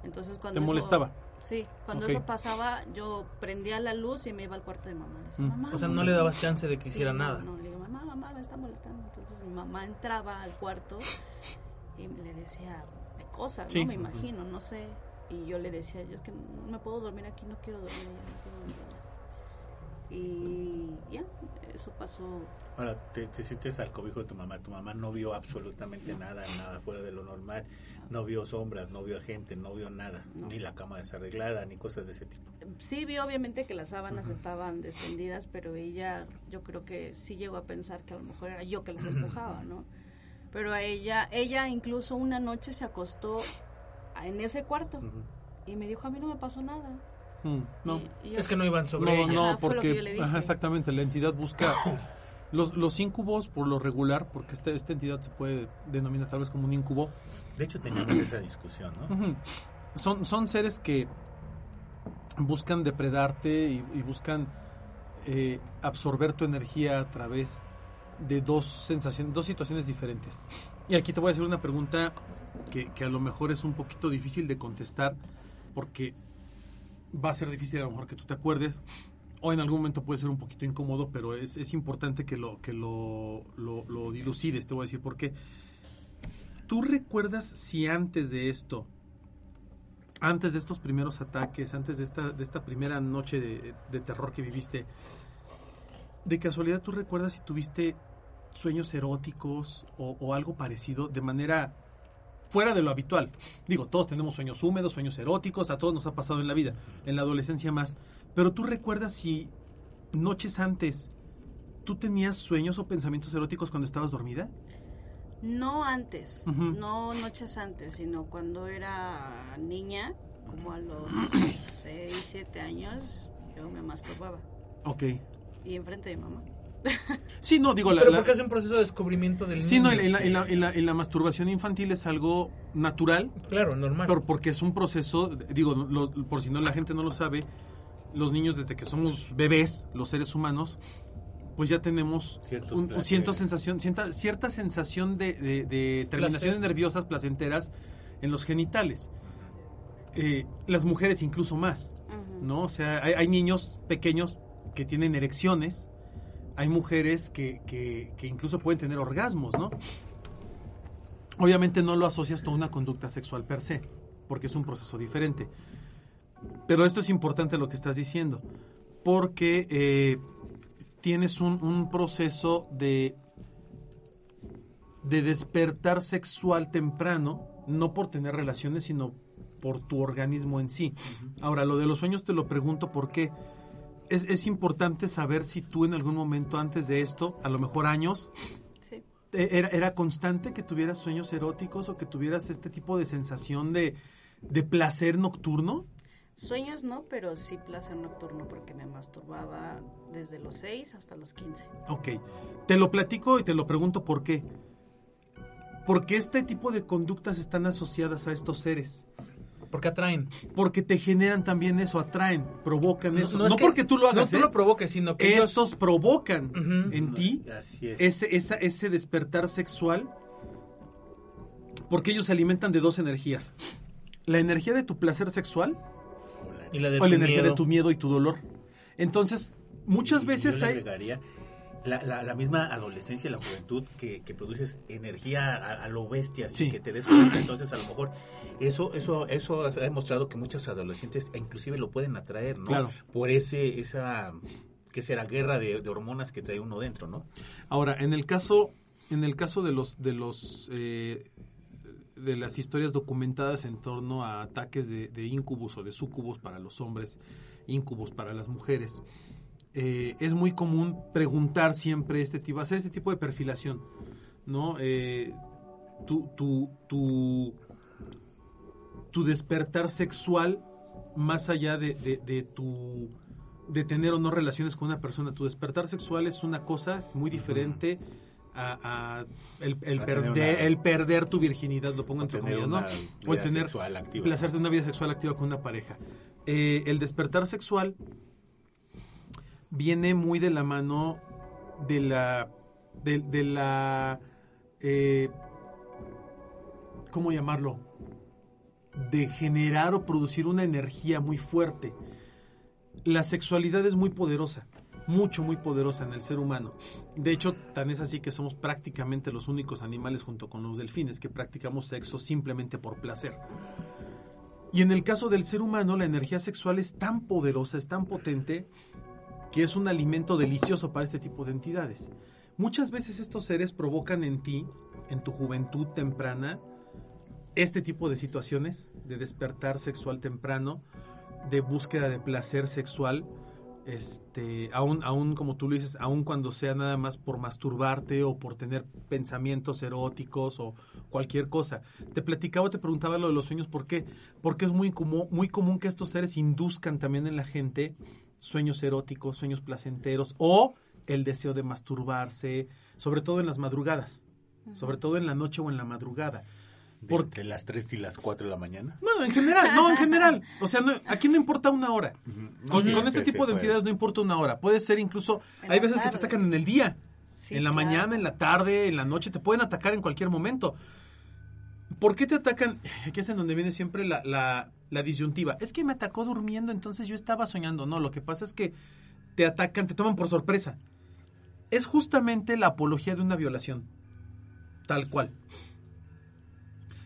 Entonces cuando ¿Te eso- molestaba? Sí, cuando eso pasaba, yo prendía la luz y me iba al cuarto de mamá. Le decía, Mm. "Mamá, O sea, no mamá". le dabas chance de que Sí, hiciera no, nada. No, le digo, mamá, mamá, me está molestando. Entonces mi mamá entraba al cuarto y le decía cosas, Sí. ¿no? Me imagino, no sé. Y yo le decía, yo es que no me puedo dormir aquí, no quiero dormir allá, no quiero dormir allá. Y ya, eso pasó. Ahora, te, te sientes al cobijo de tu mamá. Tu mamá no vio absolutamente nada, nada fuera de lo normal. No vio sombras, no vio gente, no vio nada. No. Ni la cama desarreglada, ni cosas de ese tipo. Sí vi obviamente que las sábanas estaban descendidas, pero ella yo creo que sí llegó a pensar que a lo mejor era yo que las despojaba, ¿no? Pero a ella, ella incluso una noche se acostó en ese cuarto Ujú. y me dijo, a mí no me pasó nada. Mm, no. Y- y yo- Es que no iban sobre No, ella. no, porque le dije. ajá, exactamente la entidad busca <coughs> los los incubos por lo regular, porque esta esta entidad se puede denominar tal vez como un incubo. De hecho, teníamos esa discusión, ¿no? Son son seres que buscan depredarte y, y buscan eh, absorber tu energía a través de dos sensaciones, dos situaciones diferentes. Y aquí te voy a hacer una pregunta que, a lo mejor es un poquito difícil de contestar porque va a ser difícil a lo mejor que tú te acuerdes o en algún momento puede ser un poquito incómodo, pero es, es importante que lo que lo, lo, dilucides. Te voy a decir por qué. ¿Tú recuerdas si antes de esto, antes de estos primeros ataques, antes de esta, de esta primera noche de, terror que viviste, de casualidad tú recuerdas si tuviste sueños eróticos o algo parecido de manera fuera de lo habitual. Digo, todos tenemos sueños húmedos, sueños eróticos, a todos nos ha pasado en la vida, en la adolescencia más. Pero tú recuerdas si noches antes tú tenías sueños o pensamientos eróticos cuando estabas dormida? No antes, no noches antes, sino cuando era niña, como a los 6, 7 años, yo me masturbaba. Ok. Y enfrente de mamá. Sí, no, digo, la, Pero la- porque es un proceso de descubrimiento del sí, no, y la, y la- y la- y la masturbación infantil es algo natural, Claro, normal. pero porque es un proceso, digo, lo- por si no la gente no lo sabe, los niños desde que somos bebés, los seres humanos, pues ya tenemos un, un sensación, cierta, cierta sensación de, de- de terminaciones Placer. nerviosas placenteras en los genitales. Eh, las mujeres incluso más, Ujú. ¿no? O sea, hay, hay niños pequeños que tienen erecciones, hay mujeres que, que- que incluso pueden tener orgasmos, ¿no? Obviamente no lo asocias con una conducta sexual per se, porque es un proceso diferente. Pero esto es importante lo que estás diciendo, porque eh, tienes un, un proceso de, de despertar sexual temprano, no por tener relaciones, sino por tu organismo en sí. Ahora, lo de los sueños te lo pregunto porque es, es importante saber si tú en algún momento antes de esto, a lo mejor años, Sí. eh, era, era constante que tuvieras sueños eróticos o que tuvieras este tipo de sensación de, de placer nocturno. Sueños no, pero sí placer nocturno porque me masturbaba desde los 6 hasta los 15. Ok, te lo platico y te lo pregunto por qué. Porque este tipo de conductas están asociadas a estos seres. Porque atraen. Porque te generan también eso, atraen, provocan eso. No, es que- porque tú lo hagas, No tú ¿eh? lo provoques, sino que ellos- estos provocan Ujú. en ti Así es. ese, esa- ese despertar sexual porque ellos se alimentan de dos energías. La energía de tu placer sexual Y la de o la tu energía miedo. de tu miedo y tu dolor. Entonces, muchas Y veces yo le hay... la, la, la misma adolescencia y la juventud que, que produces energía a, a lo bestia, Sí. sin que te des cuenta. Entonces, a lo mejor, eso eso eso ha demostrado que muchos adolescentes inclusive lo pueden atraer, ¿no? Claro. Por ese esa que será guerra de, de hormonas que trae uno dentro, ¿no? Ahora, en el caso, en el caso de los, de los, eh, de las historias documentadas en torno a ataques de, de incubus o de sucubus para los hombres, incubus para las mujeres, eh, es muy común preguntar siempre este tipo, hacer este tipo de perfilación, ¿no? Eh, tu, tu, tu, tu despertar sexual más allá de, de- de tu de tener o no relaciones con una persona. Tu despertar sexual es una cosa muy diferente a, a el, perder, una- el perder tu virginidad, lo pongo entre comillas, ¿no? O el tener sexual activa. placer de una vida sexual activa con una pareja. Eh, el despertar sexual viene muy de la mano de la de, la eh, ¿cómo llamarlo? de generar o producir una energía muy fuerte. La sexualidad es muy poderosa, mucho, muy poderosa en el ser humano. De hecho, tan es así que somos prácticamente los únicos animales junto con los delfines que practicamos sexo simplemente por placer. Y en el caso del ser humano, la energía sexual es tan poderosa, es tan potente, que es un alimento delicioso para este tipo de entidades. Muchas veces estos seres provocan en ti, en tu juventud temprana, este tipo de situaciones de despertar sexual temprano, de búsqueda de placer sexual, este, aún, aún como tú lo dices, aún cuando sea nada más por masturbarte o por tener pensamientos eróticos o cualquier cosa. Te platicaba, te preguntaba lo de los sueños, ¿por qué? Porque es muy común, muy común que estos seres induzcan también en la gente sueños eróticos, sueños placenteros o el deseo de masturbarse, sobre todo en las madrugadas, sobre todo en la noche o en la madrugada. De Porque entre las 3 y las 4 de la mañana. bueno, en general, no, en general. O sea, no, aquí no importa una hora. Con, Sí, con sí, este sí, tipo de entidades no importa una hora. Puede ser incluso, En hay veces que te atacan en el día, Sí, en la claro. mañana, en la tarde, en la noche, te pueden atacar en cualquier momento. ¿Por qué te atacan? <sighs> Aquí es en donde viene siempre la, la, la disyuntiva. Es que me atacó durmiendo, entonces yo estaba soñando. No, lo que pasa es que te atacan, te toman por sorpresa. Es justamente la apología de una violación. Tal cual.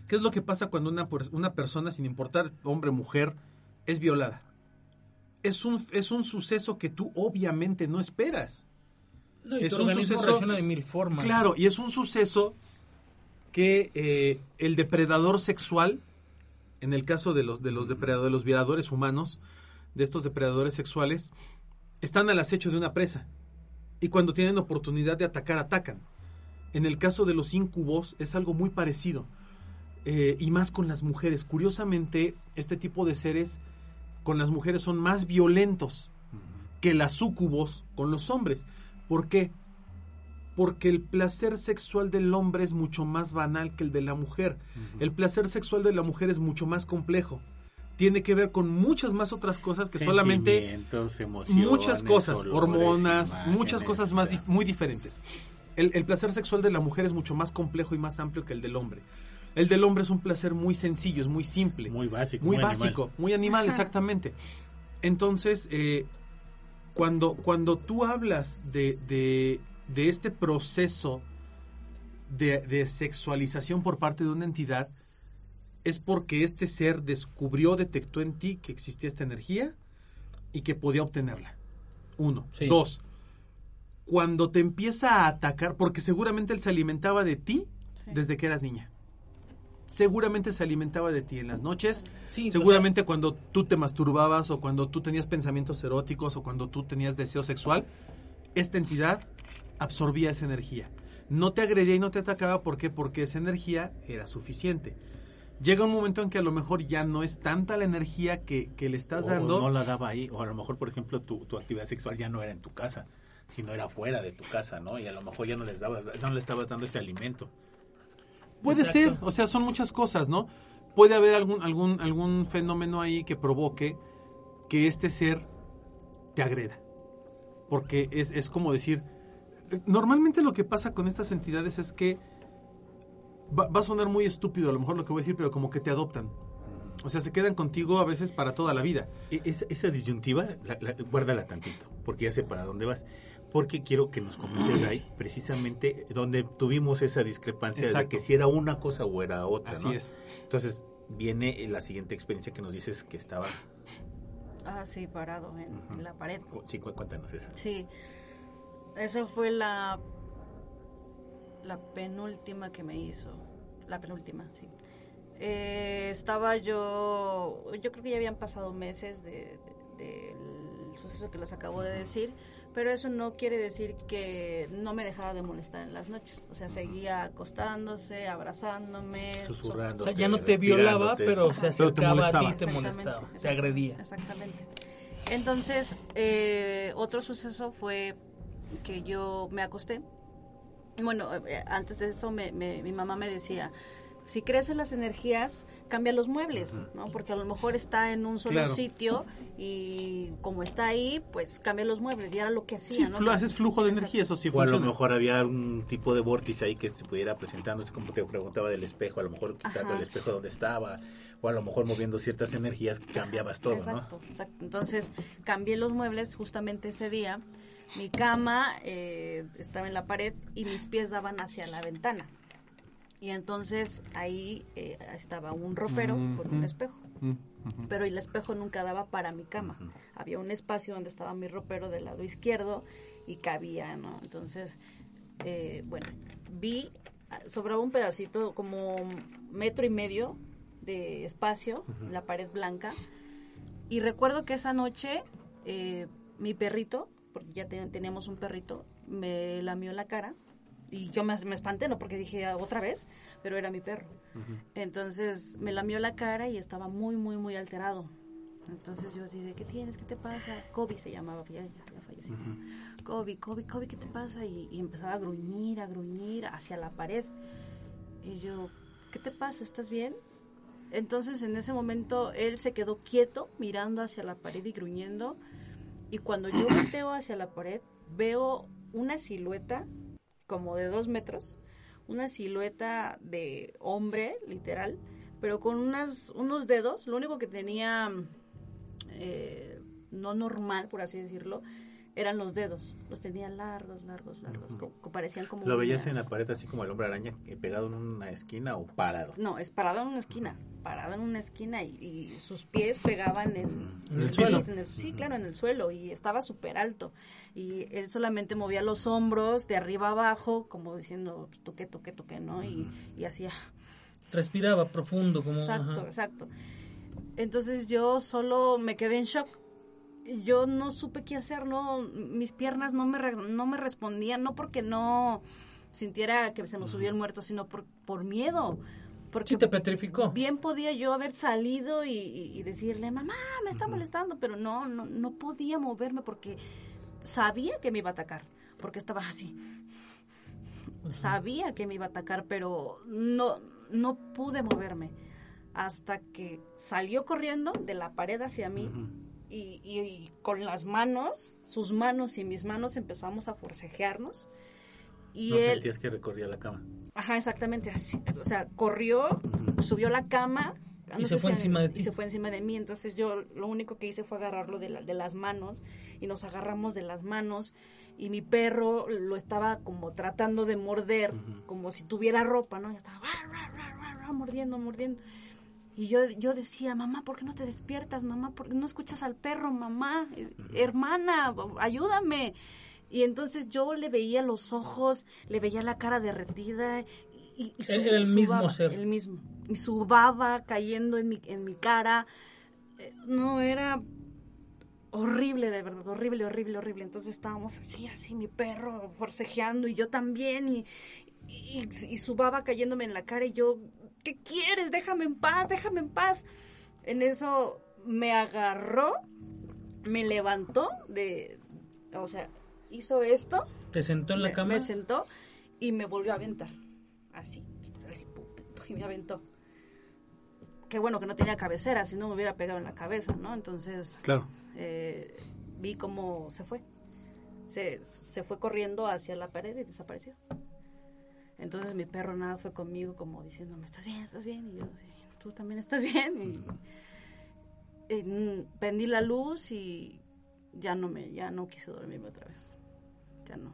¿Qué es lo que pasa cuando una, una persona, sin importar hombre o mujer, es violada? Es un, es un suceso que tú obviamente no esperas. No, y es un suceso- de mil formas. Claro, y es un suceso que eh, el depredador sexual, en el caso de los, de los depredadores, de los violadores humanos, de estos depredadores sexuales, están al acecho de una presa. Y cuando tienen oportunidad de atacar, atacan. En el caso de los incubos es algo muy parecido. eh, y más con las mujeres. Curiosamente, este tipo de seres con las mujeres son más violentos que las sucubos con los hombres. ¿Por qué? Porque el placer sexual del hombre es mucho más banal que el de la mujer. El placer sexual de la mujer es mucho más complejo. Tiene que ver con muchas más otras cosas que solamente emociones, muchas cosas, olores, hormonas, imágenes, muchas cosas más dif- muy diferentes. El, el placer sexual de la mujer es mucho más complejo y más amplio que el del hombre. El del hombre es un placer muy sencillo, es muy simple, Muy básico. muy animal. básico, muy animal, exactamente. Entonces, eh, cuando, cuando tú hablas de, de, de este proceso de, de sexualización por parte de una entidad, es porque este ser descubrió, detectó en ti que existía esta energía y que podía obtenerla. Uno. Sí. Dos. Cuando te empieza a atacar, porque seguramente él se alimentaba de ti Sí. desde que eras niña. Seguramente se alimentaba de ti en las noches. Sí, seguramente cuando tú te masturbabas o cuando tú tenías pensamientos eróticos o cuando tú tenías deseo sexual, esta entidad absorbía esa energía. No te agredía y no te atacaba, ¿por qué? Porque esa energía era suficiente. Llega un momento en que a lo mejor ya no es tanta la energía que, que le estás O dando. no la daba ahí, o a lo mejor, por ejemplo, tu, tu actividad sexual ya no era en tu casa, sino era fuera de tu casa, ¿no? Y a lo mejor ya no les dabas, no le estabas dando ese alimento. Puede Exacto. ser, o sea, son muchas cosas, ¿no? Puede haber algún, algún, algún fenómeno ahí que provoque que este ser te agreda. Porque es, es como decir, normalmente lo que pasa con estas entidades es que va, va a sonar muy estúpido a lo mejor lo que voy a decir, pero como que te adoptan. O sea, se quedan contigo a veces para toda la vida. E- Esa, esa disyuntiva, la- la- guárdala tantito, porque ya sé para dónde vas. Porque quiero que nos comentes ahí precisamente donde tuvimos esa discrepancia de que si era una cosa o era otra, Así ¿no? es. Entonces viene la siguiente experiencia que nos dices que estaba... Ah, sí, parado en, en la pared. Sí, cu- cuéntanos esa. Sí, esa fue la la penúltima que me hizo, la penúltima, sí. Eh, estaba yo, yo creo que ya habían pasado meses de- de- del suceso que les acabo de decir, pero eso no quiere decir que no me dejaba de molestar en las noches. O sea, seguía acostándose, abrazándome. Susurrando. O sea, ya no te violaba, pero se Pero acercaba a ti y te molestaba, exactamente, agredía. Exactamente. Entonces, eh, otro suceso fue que yo me acosté. Bueno, eh, antes de eso me- me- mi mamá me decía, si crees en las energías, cambia los muebles, ¿no? Porque a lo mejor está en un solo Claro. sitio y como está ahí, pues cambia los muebles. Y era lo que hacía, Sí, ¿no? flu- haces flujo de Exacto. energía, eso sí o a lo mejor había algún tipo de vórtice ahí que se pudiera presentándose, como que preguntaba del espejo, a lo mejor quitando Ajá. el espejo donde estaba, o a lo mejor moviendo ciertas energías, cambiabas todo, exacto, ¿no? exacto. Entonces cambié los muebles justamente ese día. Mi cama eh, estaba en la pared y mis pies daban hacia la ventana. Y entonces ahí eh, estaba un ropero con un espejo. Mm, Pero el espejo nunca daba para mi cama. Había un espacio donde estaba mi ropero del lado izquierdo y cabía, ¿no? Entonces, eh, bueno, vi, ah, sobraba un pedacito como metro y medio de espacio, la pared blanca. Y recuerdo que esa noche eh, mi perrito, porque ya te- teníamos un perrito, me lamió la cara. Y yo me, me espanté, ¿no? Porque dije, "Ah, otra vez, pero era mi perro. Entonces me lamió la cara y estaba muy, muy, muy alterado. Entonces yo así de, ¿qué tienes? ¿Qué te pasa? Kobe se llamaba, ya, ya, ya falleció. Kobe, Kobe, Kobe, ¿qué te pasa? Y, y empezaba a gruñir, a gruñir hacia la pared. Y yo, ¿qué te pasa? ¿Estás bien? Entonces en ese momento él se quedó quieto mirando hacia la pared y gruñendo. Y cuando yo volteo hacia la pared, veo una silueta como de dos metros, una silueta de hombre, literal, pero con unas, unos dedos, lo único que tenía eh, no normal, por así decirlo, eran los dedos. Los tenía largos, largos, largos. co- parecían como. ¿Lo veías en la pared así como el hombre araña eh, pegado en una esquina o parado? No, es parado en una esquina. Parado en una esquina y, y sus pies pegaban en, En el suelo. en el- sí, claro, en el suelo. Y estaba súper alto. Y él solamente movía los hombros de arriba abajo, como diciendo, "Pues, tú qué, tú qué, tú qué, ¿no? Y, y hacía. Respiraba profundo, como... Exacto, ajá. exacto. Entonces yo solo me quedé en shock. Yo no supe qué hacer, no, mis piernas no me, no me respondían, no porque no sintiera que se nos subió el muerto, sino por, por miedo. Porque Sí te petrificó. bien podía yo haber salido y, y- y decirle, mamá, me está molestando, pero no, no, no podía moverme porque sabía que me iba a atacar, porque estaba así. Sabía que me iba a atacar, pero no, no pude moverme. Hasta que salió corriendo de la pared hacia mí y, y- y con las manos, sus manos y mis manos empezamos a forcejearnos. Y ¿No él, sentías que recorría la cama? Ajá, exactamente así. O sea, corrió, subió a la cama. Y se fue si- encima de ti. Y se fue encima de mí. Entonces yo lo único que hice fue agarrarlo de, la- de las manos y nos agarramos de las manos. Y mi perro lo estaba como tratando de morder, como si tuviera ropa, ¿no? Y estaba mordiendo, mordiendo. Y yo, yo decía, mamá, ¿por qué no te despiertas? Mamá, ¿por qué no escuchas al perro? Mamá, eh, hermana, ayúdame. Y entonces yo le veía los ojos, le veía la cara derretida. Y, y el mismo ser. El mismo. Y su baba cayendo en mi, en mi cara. Eh, No, era horrible, de verdad, horrible, horrible, horrible. Entonces estábamos así, así, mi perro forcejeando y yo también. Y, y, y su baba cayéndome en la cara y yo, ¿qué quieres? Déjame en paz, déjame en paz. En eso me agarró, me levantó de, o sea, hizo esto, Te sentó en la me, cama. me sentó y me volvió a aventar, así, así, y me aventó. Qué bueno que no tenía cabecera, si no me hubiera pegado en la cabeza, ¿no? Entonces, Claro. eh, vi cómo se fue. Se, se fue corriendo hacia la pared y desapareció. Entonces mi perro nada fue conmigo como diciéndome, ¿estás bien? ¿Estás bien? Y yo, "Sí, ¿tú también estás bien? Y, y, mm, prendí la luz y ya no me, ya no quise dormirme otra vez. Ya no.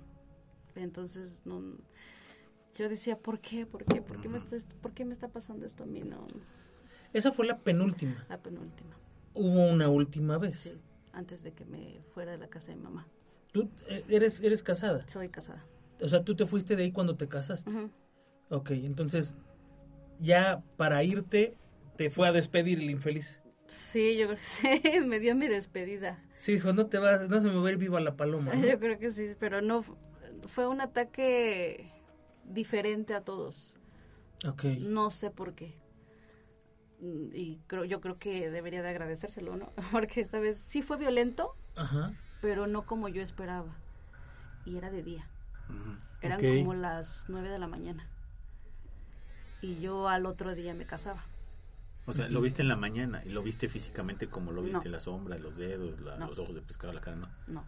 Entonces no yo decía, ¿por qué? ¿Por qué? ¿Por qué me está, por qué me está pasando esto a mí? No, Esa fue la penúltima. la penúltima. Hubo una última vez. Sí, antes de que me fuera de la casa de mi mamá. Tú eh, eres, eres casada. Soy casada. O sea, tú te fuiste de ahí cuando te casaste. Ujú. Ok, entonces ya para irte te fue a despedir el infeliz. Sí, yo creo que <laughs> sí, me dio mi despedida. Sí, dijo, no te vas, no se me va a ir viva la paloma. ¿no? <laughs> Yo creo que sí, pero no, fu- fue un ataque diferente a todos. Ok. No sé por qué. Mm, Y creo, yo creo que debería de agradecérselo, ¿no? <laughs> Porque esta vez sí fue violento, Ajá. pero no como yo esperaba. Y era de día. Eran como las nueve de la mañana. Y yo al otro día me casaba. O sea, lo viste en la mañana y lo viste físicamente como lo viste No. en la sombra, los dedos, la- No. los ojos de pescado, la cara, ¿no? No,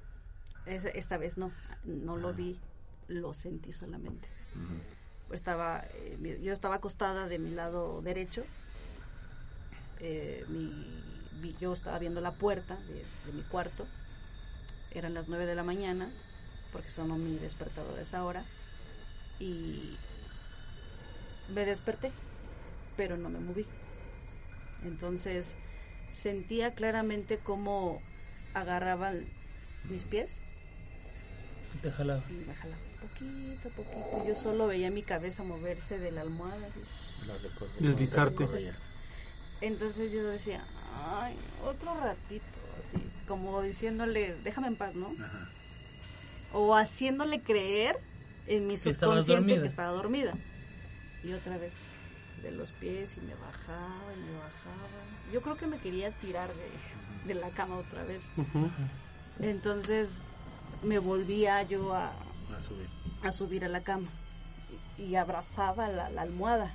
Es- esta vez no, no lo vi, lo sentí solamente. Estaba, eh, yo estaba acostada de mi lado derecho, eh, mi- vi- yo estaba viendo la puerta de, de mi cuarto, eran las 9 de la mañana, porque sonó mi despertador a esa hora, y me desperté, pero no me moví. Entonces sentía claramente cómo agarraban mis pies Te jalaba. y me jalaban poquito a poquito. Yo solo veía mi cabeza moverse de la almohada. así. Recuerdo. Deslizarte. Entonces yo decía, ay, otro ratito, así, como diciéndole, déjame en paz, ¿no? Ajá. O haciéndole creer en mi Que subconsciente que estaba dormida. Y otra vez de los pies y me bajaba y me bajaba. Yo creo que me quería tirar de, de la cama otra vez. Entonces me volvía yo a, A subir. a subir a la cama y, y abrazaba la, la almohada.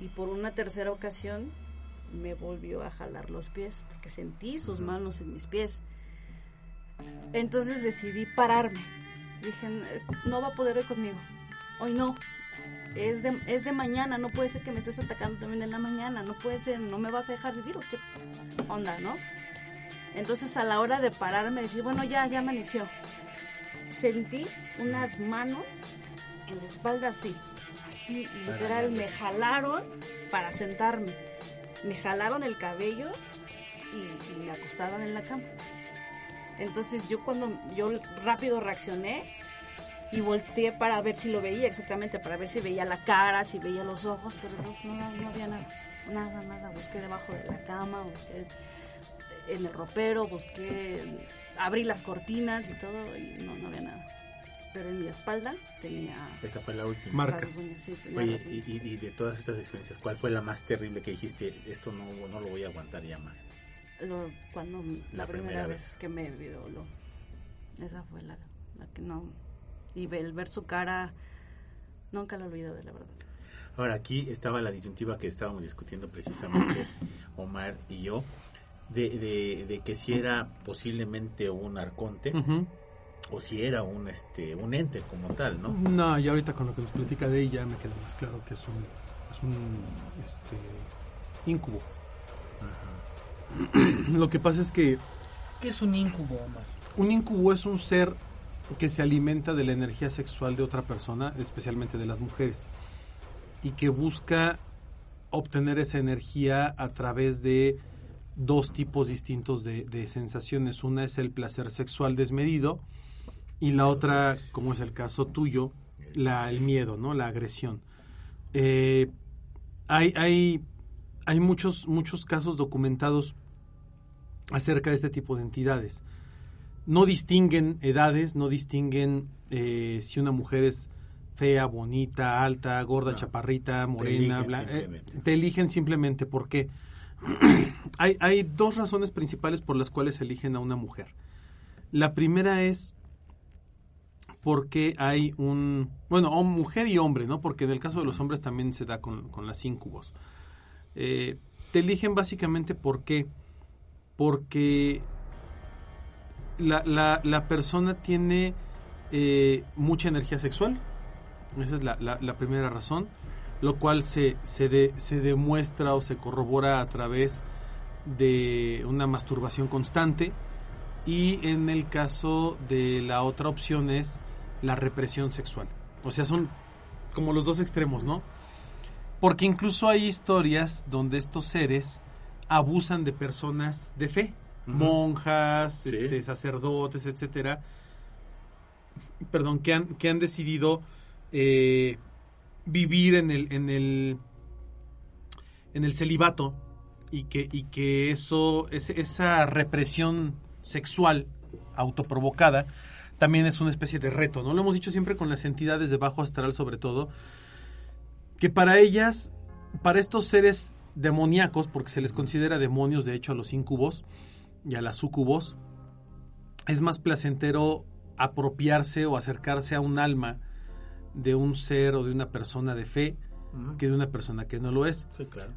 Y por una tercera ocasión me volvió a jalar los pies porque sentí sus manos en mis pies. Entonces decidí pararme. Dije, "Es- no va a poder hoy conmigo. Hoy no. Es de, es de mañana, no puede ser que me estés atacando también en la mañana, no puede ser, no me vas a dejar vivir o qué onda, ¿no? Entonces a la hora de pararme, decir, bueno, ya, ya amaneció. Sentí unas manos en la espalda así, así, literal, me jalaron para sentarme. Me jalaron el cabello y, y me acostaron en la cama. Entonces yo cuando yo rápido reaccioné y volteé para ver si lo veía exactamente, para ver si veía la cara, si veía los ojos, pero no, no, no había nada, nada, nada. Busqué debajo de la cama, busqué en el ropero, busqué, abrí las cortinas y todo y no, no había nada. Pero en mi espalda tenía Esa fue la última. Marcas. sí, Oye, y- y de todas estas experiencias, ¿cuál fue la más terrible que dijiste? Esto no, no lo voy a aguantar ya más. Lo- cuando la, La primera, primera vez, vez. que me violó. Esa fue la, la que no. Y el ver su cara, nunca lo olvido de la verdad. Ahora, aquí estaba la disyuntiva que estábamos discutiendo precisamente <coughs> Omar y yo, de, de, de que si era posiblemente un arconte o si era un este un ente como tal, ¿no? No, y ahorita con lo que nos platica de ella me queda más claro que es un, es un este, incubo. <clears throat> Lo que pasa es que ¿Qué es un incubo, Omar? un incubo es un ser que se alimenta de la energía sexual de otra persona, especialmente de las mujeres, y que busca obtener esa energía a través de dos tipos distintos de, de sensaciones. Una es el placer sexual desmedido y la otra, como es el caso tuyo, la, el miedo, ¿no? La agresión. Eh, hay, hay, hay muchos, muchos casos documentados acerca de este tipo de entidades. No distinguen edades, no distinguen eh, si una mujer es fea, bonita, alta, gorda, No. chaparrita, Te morena, eligen blanca. simplemente. te eligen simplemente porque <clears throat> hay, hay dos razones principales por las cuales eligen a una mujer. La primera es porque hay un, bueno, mujer y hombre, ¿no? Porque en el caso de los hombres también se da con, con las incubos. Eh, te eligen básicamente porque, porque la, la, persona tiene eh, mucha energía sexual. Esa es la- la primera razón. Lo cual se, se, de- se demuestra o se corrobora a través de una masturbación constante. Y en el caso de la otra opción es la represión sexual. O sea, son como los dos extremos, ¿no? Porque incluso hay historias donde estos seres abusan de personas de fe, monjas, Sí. este, sacerdotes, etcétera, perdón, que han, que han decidido eh, vivir en el, en el, en el celibato y que, y que eso, esa represión sexual autoprovocada también es una especie de reto, ¿no? Lo hemos dicho siempre con las entidades de bajo astral sobre todo, que para ellas, para estos seres demoníacos, porque se les considera demonios de hecho a los incubos y a las sucubos, es más placentero apropiarse o acercarse a un alma de un ser o de una persona de fe que de una persona que no lo es. Sí, claro.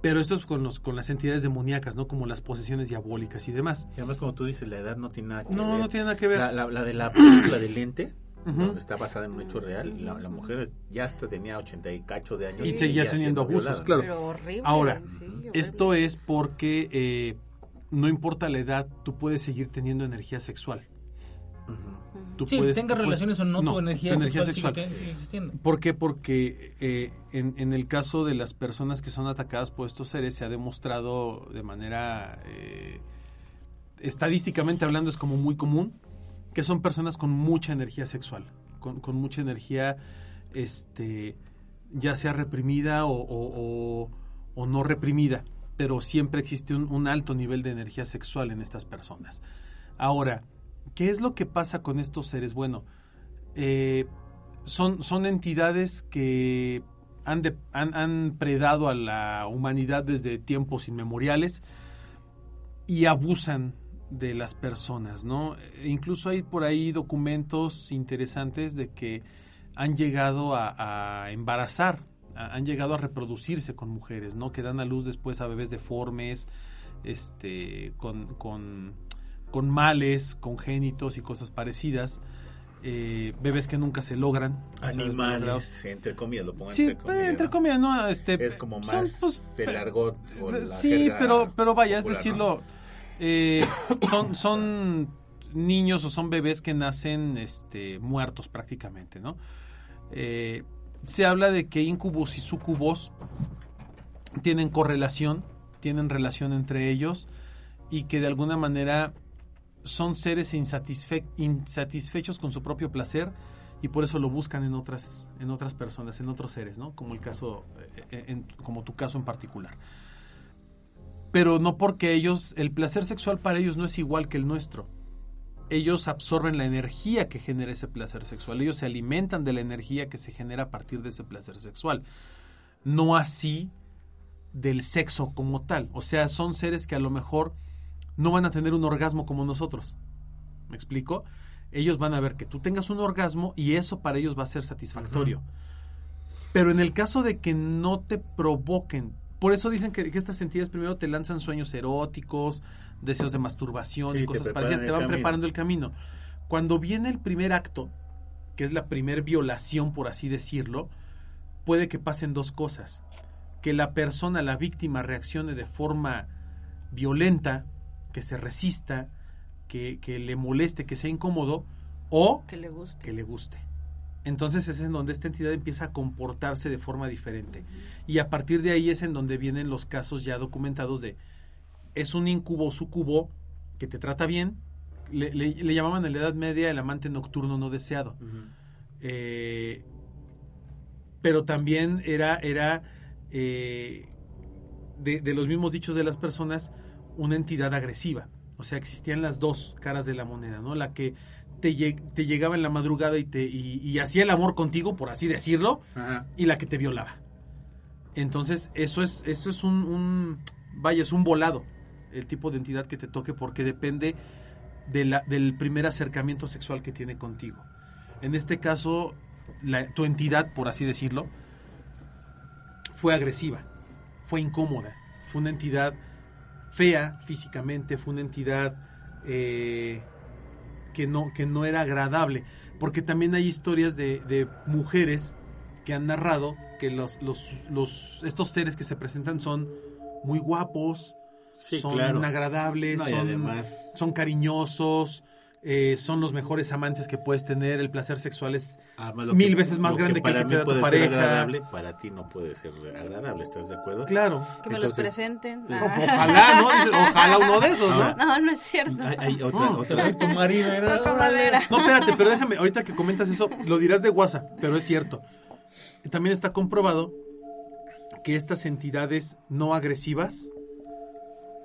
Pero esto es con, los, con las entidades demoníacas, ¿no? Como las posesiones diabólicas y demás. Y además, como tú dices, la edad no tiene nada que No, ver. no tiene nada que ver. La, la- la de la <coughs> película de Lente, Donde está basada en un hecho real, la, la mujer ya hasta tenía 80 y cacho de años. Y seguía teniendo abusos, violada. claro. Pero horrible. Ahora, sí, horrible. Esto es porque eh, no importa la edad, tú puedes seguir teniendo energía sexual. Tú Sí, puedes- tengas relaciones o no, tu energía, tu sexual, sigue existiendo. ¿Por qué? Porque eh, en, en el caso de las personas que son atacadas por estos seres se ha demostrado de manera eh, estadísticamente hablando es como muy común que son personas con mucha energía sexual, con, con mucha energía este ya sea reprimida o, o- no reprimida, pero siempre existe un, un alto nivel de energía sexual en estas personas. Ahora, ¿qué es lo que pasa con estos seres? Bueno, eh, son, son entidades que han, de- han, han predado a la humanidad desde tiempos inmemoriales y abusan de las personas, ¿no? E incluso hay por ahí documentos interesantes de que han llegado a, a embarazar, a- han llegado a reproducirse con mujeres, ¿no? Que dan a luz después a bebés deformes, este, con, con, con males congénitos y cosas parecidas, eh, bebés que nunca se logran. Animales, entre comillas, lo pongo Sí, entre comillas. entre ¿no? comillas, ¿no? Este, Es como son, más pues, el argot o la sí, pero, pero vaya, es popular, decirlo, Eh, <coughs> son, son niños o son bebés que nacen este, muertos prácticamente, ¿no? Eh, se habla de que incubos y sucubos tienen correlación, tienen relación entre ellos y que de alguna manera son seres insatisfe- insatisfechos con su propio placer y por eso lo buscan en otras en otras personas, en otros seres, ¿no? Como el caso eh, en- como tu caso en particular. Pero no porque ellos el placer sexual para ellos no es igual que el nuestro. Ellos absorben la energía que genera ese placer sexual. Ellos se alimentan de la energía que se genera a partir de ese placer sexual. No así del sexo como tal. O sea, son seres que a lo mejor no van a tener un orgasmo como nosotros. ¿Me explico? Ellos van a ver que tú tengas un orgasmo y eso para ellos va a ser satisfactorio. Pero en el caso de que no te provoquen, por eso dicen que, que estas entidades primero te lanzan sueños eróticos, deseos de masturbación Sí, y cosas parecidas, te van camino. preparando el camino. Cuando viene el primer acto, que es la primer violación, por así decirlo, puede que pasen dos cosas. Que la persona, la víctima, reaccione de forma violenta, que se resista, que, que le moleste, que sea incómodo, o Que le guste. que le guste. Entonces es en donde esta entidad empieza a comportarse de forma diferente. Y a partir de ahí es en donde vienen los casos ya documentados de es un incubo o sucubo que te trata bien. Le, le- le llamaban en la Edad Media el amante nocturno no deseado. Eh, pero también era, era eh, de, de los mismos dichos de las personas, una entidad agresiva. O sea, existían las dos caras de la moneda, ¿no? La que te, lle- te llegaba en la madrugada y, te, y, y hacía el amor contigo, por así decirlo, Ajá. y la que te violaba. Entonces, eso es, eso es un, un- vaya, es un volado, el tipo de entidad que te toque, porque depende de la- del primer acercamiento sexual que tiene contigo. En este caso, la- tu entidad, por así decirlo, fue agresiva, fue incómoda, fue una entidad fea físicamente, fue una entidad eh, que, no, que no era agradable, porque también hay historias de, de mujeres que han narrado que los, los, los, estos seres que se presentan son muy guapos, Sí, son claro. agradables, No, son, además- son cariñosos, eh, son los mejores amantes que puedes tener, el placer sexual es lo mil veces más grande que el para que te mí da tu ser pareja. agradable, para ti no puede ser agradable, ¿estás de acuerdo? Claro. Que me los presenten. pues, Ah. Ojalá, ¿no? Ojalá uno de esos, ¿no? No, no es cierto. Hay, hay otra, No, otra- Tu marido era... No, espérate, pero déjame, ahorita que comentas eso, lo dirás de WhatsApp, pero es cierto. También está comprobado que estas entidades no agresivas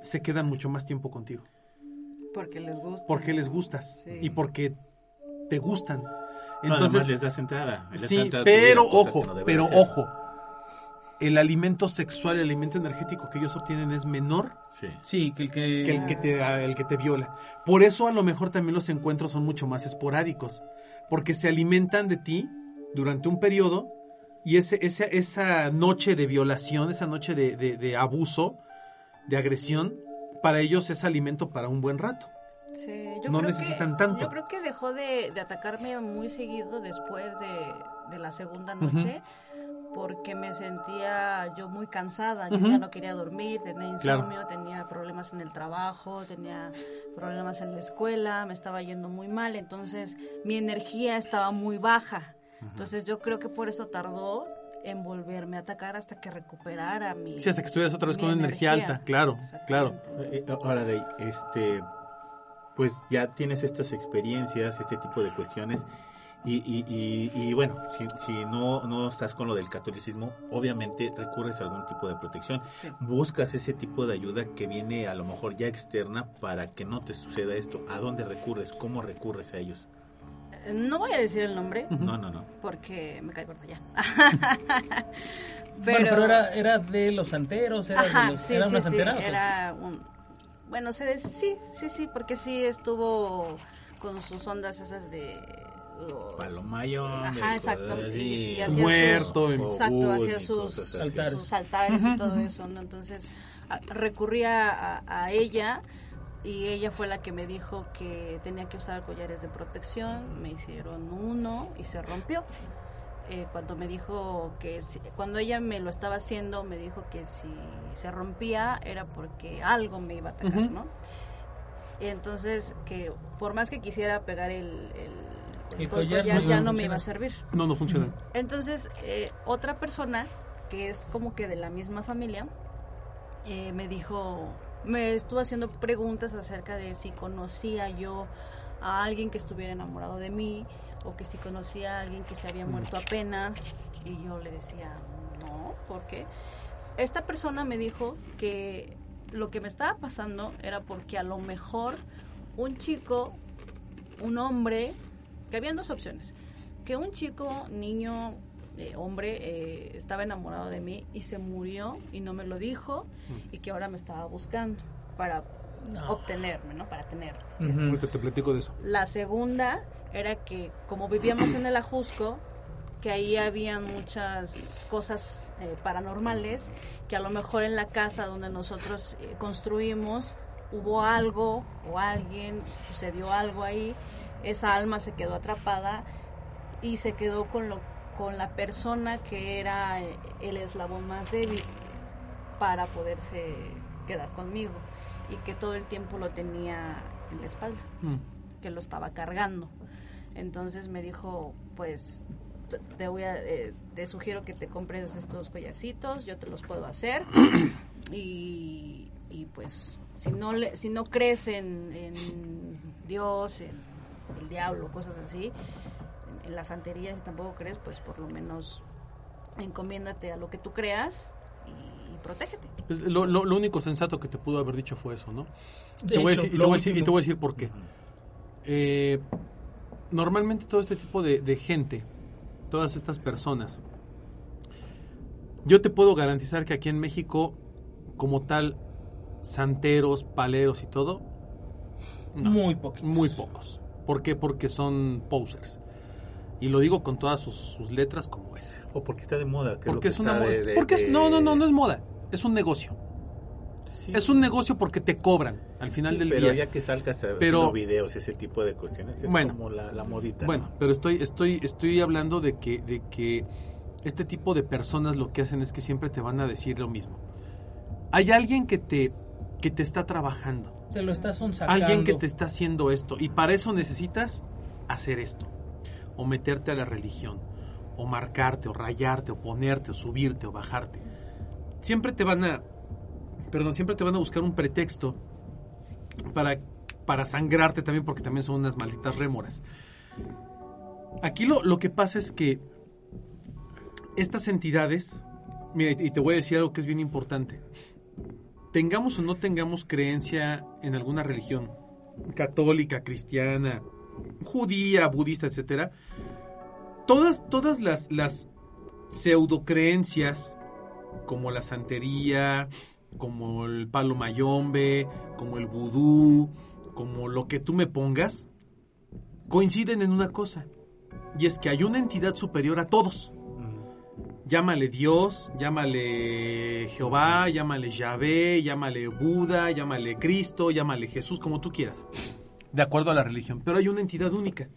se quedan mucho más tiempo contigo. Porque les gusta. Porque les gustas Sí. y porque te gustan. no, Entonces, además les das entrada. les sí, entrada pero ojo, no pero ojo. El alimento sexual, el alimento energético que ellos obtienen es menor Sí. Sí, que el que... que el que te el que te viola. Por eso a lo mejor también los encuentros son mucho más esporádicos, porque se alimentan de ti durante un periodo y ese, ese- esa noche de violación, esa noche de, de- de abuso, de agresión, para ellos es alimento para un buen rato. Sí, yo No creo necesitan que, tanto. Yo creo que dejó de, de atacarme muy seguido después de, de la segunda noche. Porque me sentía yo muy cansada, yo ya no quería dormir, tenía Claro. insomnio, tenía problemas en el trabajo, tenía problemas en la escuela, me estaba yendo muy mal, entonces mi energía estaba muy baja. Entonces yo creo que por eso tardó en volverme a atacar hasta que recuperara mi Sí, hasta que estuvieras otra vez con energía alta, claro, claro. Eh, eh, Ahora, de, este, pues ya tienes estas experiencias, este tipo de cuestiones. Y, y, y, y bueno, si, si no, no estás con lo del catolicismo, obviamente recurres a algún tipo de protección. Sí. Buscas ese tipo de ayuda que viene a lo mejor ya externa para que no te suceda esto. ¿A dónde recurres? ¿Cómo recurres a ellos? No voy a decir el nombre No, no, no. porque me cae gorda ya. Bueno, pero era, era de los santeros, era, Ajá, de los, sí, era sí, una sí, era un... Bueno, se de- sí, sí, sí, porque sí estuvo con sus ondas esas de... Los... Palomayo. Ajá, exacto. Y, sí, hacía Muerto, sus- Exacto, hacía y sus. Altares. sus altares y todo eso, ¿no? Entonces a- recurría a, a ella y ella fue la que me dijo que tenía que usar collares de protección. Me hicieron uno y se rompió. Eh, cuando me dijo que si- cuando ella me lo estaba haciendo me dijo que si se rompía era porque algo me iba a atacar. ¿no? Entonces, que por más que quisiera pegar el, el, El col- collar collar, no- ya no no me iba a servir. No, no funciona. Entonces, eh, otra persona que es como que de la misma familia eh, me dijo, me estuvo haciendo preguntas acerca de si conocía yo a alguien que estuviera enamorado de mí o que si conocía a alguien que se había muerto apenas y yo le decía, no, ¿por qué? Esta persona me dijo que lo que me estaba pasando era porque a lo mejor un chico, un hombre, que habían dos opciones, que un chico, niño, eh, hombre, eh, estaba enamorado de mí y se murió y no me lo dijo y que ahora me estaba buscando para No. obtenerme, ¿no? Para tenerme. Ahorita te platico de eso. La segunda era que como vivíamos en el Ajusco, que ahí había muchas cosas eh, paranormales, que a lo mejor en la casa donde nosotros eh, construimos hubo algo o alguien, sucedió algo ahí, esa alma se quedó atrapada y se quedó con, lo, con la persona que era eh, el eslabón más débil para poderse quedar conmigo y que todo el tiempo lo tenía en la espalda Mm. que lo estaba cargando. Entonces me dijo, pues te- te voy a, eh, te sugiero que te compres estos collarcitos, yo te los puedo hacer <clears throat> y, y, pues si no le, si no crees en, en Dios, en el diablo, cosas así, en, la santería si tampoco crees, pues por lo menos encomiéndate a lo que tú creas y, y protégete. Es lo, lo- lo único sensato que te pudo haber dicho fue eso, ¿no? Te voy a hecho, decir, y, te voy a decir, y te voy a decir por qué. Eh, normalmente todo este tipo de, de gente, todas estas personas, yo te puedo garantizar que aquí en México, como tal, santeros, paleros y todo, no, Muy poquitos. muy pocos. ¿Por qué? Porque son posers. Y lo digo con todas sus, sus letras como es. O porque está de moda. que Porque lo es que una está moda. de- de- porque es, no, no, no, no es moda. Es un negocio. Sí, Es un negocio porque te cobran al final sí, del pero día. ya que salgas a Pero- haciendo videos ese tipo de cuestiones, es Bueno. como la, la modita. Bueno, ¿no? pero estoy, estoy, estoy hablando de que, de que este tipo de personas lo que hacen es que siempre te van a decir lo mismo. Hay alguien que te, que te está trabajando, Te lo estás sacando. alguien que te está haciendo esto, y para eso necesitas hacer esto, o meterte a la religión, o marcarte, o rayarte, o ponerte, o subirte, o bajarte. Siempre te van a, perdón, siempre te van a buscar un pretexto para, para sangrarte también, porque también son unas malditas rémoras. Aquí lo, lo que pasa es que estas entidades, mira, y te voy a decir algo que es bien importante. Tengamos o no tengamos creencia en alguna religión, católica, cristiana, judía, budista, etcétera, todas, todas las, las pseudocreencias, como la santería, como el palo mayombe, como el vudú, como lo que tú me pongas, coinciden en una cosa, y es que hay una entidad superior a todos. Llámale Dios, llámale Jehová, llámale Yahvé, llámale Buda, llámale Cristo, llámale Jesús, como tú quieras, de acuerdo a la religión. Pero hay una entidad única,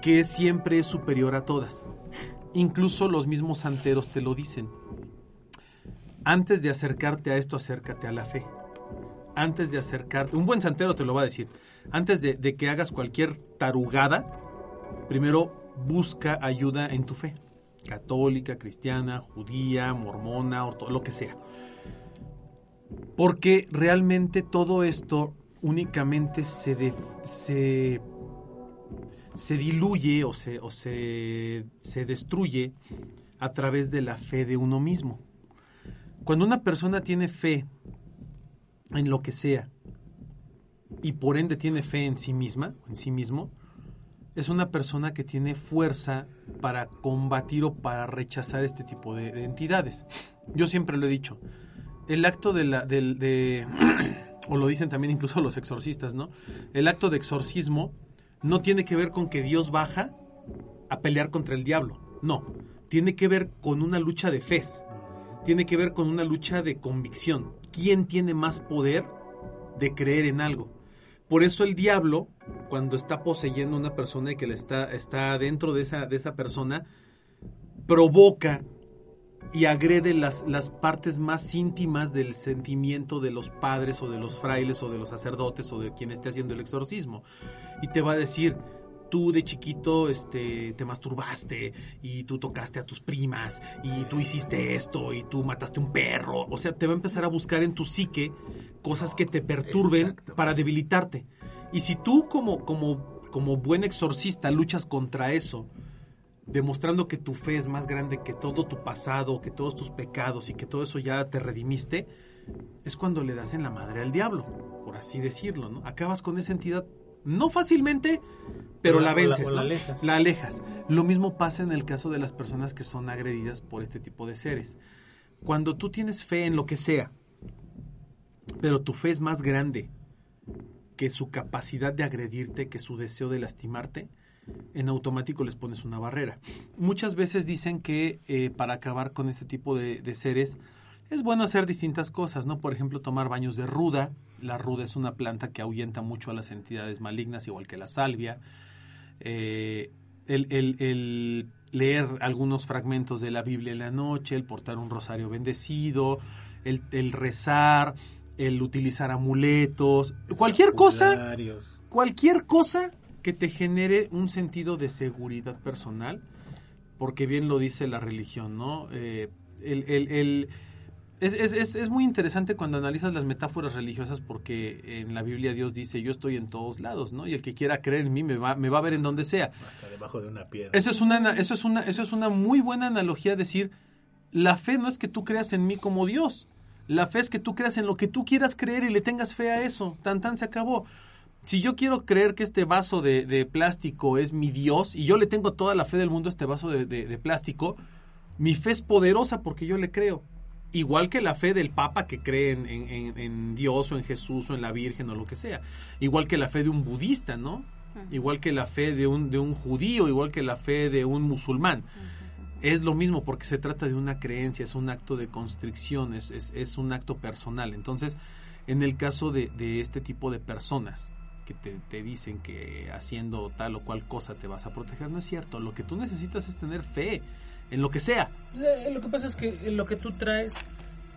que siempre es superior a todas. Incluso los mismos santeros te lo dicen. Antes de acercarte a esto, acércate a la fe. Antes de acercarte, un buen santero te lo va a decir. Antes de, que hagas cualquier tarugada, primero busca ayuda en tu fe. Católica, cristiana, judía, mormona, orto- lo que sea. Porque realmente todo esto únicamente se, de- se, se diluye o, se, o se, se destruye a través de la fe de uno mismo. Cuando una persona tiene fe en lo que sea y por ende tiene fe en sí misma, en sí mismo, es una persona que tiene fuerza para combatir o para rechazar este tipo de, de entidades. Yo siempre lo he dicho, el acto de la, de, <clears throat> o lo dicen también incluso los exorcistas, ¿no? El acto de exorcismo no tiene que ver con que Dios baja a pelear contra el diablo, no, tiene que ver con una lucha de fe, tiene que ver con una lucha de convicción. ¿Quién tiene más poder de creer en algo? Por eso el diablo, cuando está poseyendo a una persona y que le está, está dentro de esa, de esa persona, provoca y agrede las, las partes más íntimas del sentimiento de los padres o de los frailes o de los sacerdotes o de quien esté haciendo el exorcismo. Y te va a decir, tú de chiquito este, te masturbaste y tú tocaste a tus primas y tú hiciste esto y tú mataste un perro. O sea, te va a empezar a buscar en tu psique cosas que te perturben para debilitarte. Y si tú como, como, como buen exorcista luchas contra eso, demostrando que tu fe es más grande que todo tu pasado, que todos tus pecados y que todo eso ya te redimiste, es cuando le das en la madre al diablo, por así decirlo, ¿no? Acabas con esa entidad no fácilmente, pero O la- la o la- vences. La alejas. Lo mismo pasa en el caso de las personas que son agredidas por este tipo de seres. Cuando tú tienes fe en lo que sea, pero tu fe es más grande que su capacidad de agredirte, que su deseo de lastimarte, en automático les pones una barrera. Muchas veces dicen que eh, para acabar con este tipo de, de seres es bueno hacer distintas cosas, ¿no? Por ejemplo, tomar baños de ruda. La ruda es una planta que ahuyenta mucho a las entidades malignas, igual que la salvia. Eh, el, el- el leer algunos fragmentos de la Biblia en la noche, el portar un rosario bendecido, el, el rezar, el utilizar amuletos, cualquier cosa cualquier cosa que te genere un sentido de seguridad personal, porque bien lo dice la religión, ¿no? Eh, el, el- el- es, es- es- es muy interesante cuando analizas las metáforas religiosas porque en la Biblia Dios dice, yo estoy en todos lados, ¿no? Y el que quiera creer en mí me va, me va a ver en donde sea. Hasta debajo de una piedra. Eso es una, eso es una, eso es una muy buena analogía decir, la fe no es que tú creas en mí como Dios. La fe es que tú creas en lo que tú quieras creer y le tengas fe a eso. Tan tan se acabó. Si yo quiero creer que este vaso de, de plástico es mi Dios y yo le tengo toda la fe del mundo a este vaso de, de- de plástico, mi fe es poderosa porque yo le creo. Igual que la fe del Papa que cree en, en- en- en Dios o en Jesús o en la Virgen o lo que sea. Igual que la fe de un budista, ¿no? Igual que la fe de un, de un judío, igual que la fe de un musulmán. Es lo mismo porque se trata de una creencia, es un acto de constricción, es, es, es un acto personal. Entonces, en el caso de, de este tipo de personas que te, te dicen que haciendo tal o cual cosa te vas a proteger, no es cierto. Lo que tú necesitas es tener fe en lo que sea. Eh, Lo que pasa es que lo que tú traes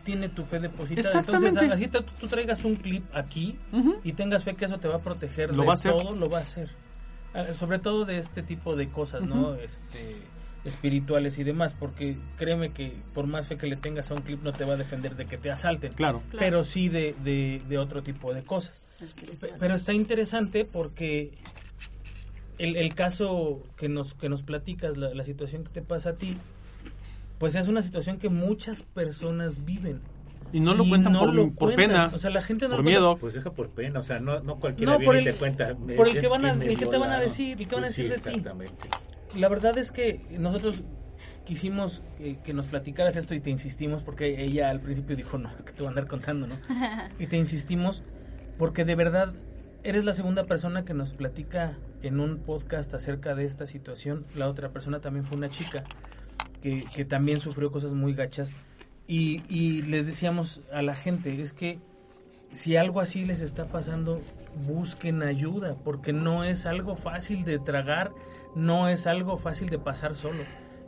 tiene tu fe depositada. Exactamente. Entonces, así tú, tú traigas un clip aquí y tengas fe que eso te va a proteger Lo de va a hacer. todo, lo va a hacer. Ah, Sobre todo de este tipo de cosas, ¿no? Este espirituales y demás, porque créeme que por más fe que le tengas a un clip no te va a defender de que te asalten, Claro. Claro. pero sí de, de, de otro tipo de cosas. Pero está interesante porque el, el caso que nos, que nos platicas, la, la situación que te pasa a ti, pues es una situación que muchas personas viven. Y no lo cuentan no por, lo por cuentan. pena, O sea, la gente no por lo cuenta miedo. Pues deja por pena, o sea, no, no cualquiera No, viene por y el- te cuenta. por el "Es que van a- me el que te van a violaron". decir, el que van a Pues decir sí, de ti. Exactamente. La verdad es que nosotros quisimos eh, que nos platicaras esto y te insistimos porque ella al principio dijo, no, que te voy a andar contando, ¿no? <laughs> Y te insistimos porque de verdad eres la segunda persona que nos platica en un podcast acerca de esta situación. La otra persona también fue una chica que, que también sufrió cosas muy gachas. Y, y le decíamos a la gente, es que si algo así les está pasando, busquen ayuda, porque no es algo fácil de tragar, no es algo fácil de pasar solo,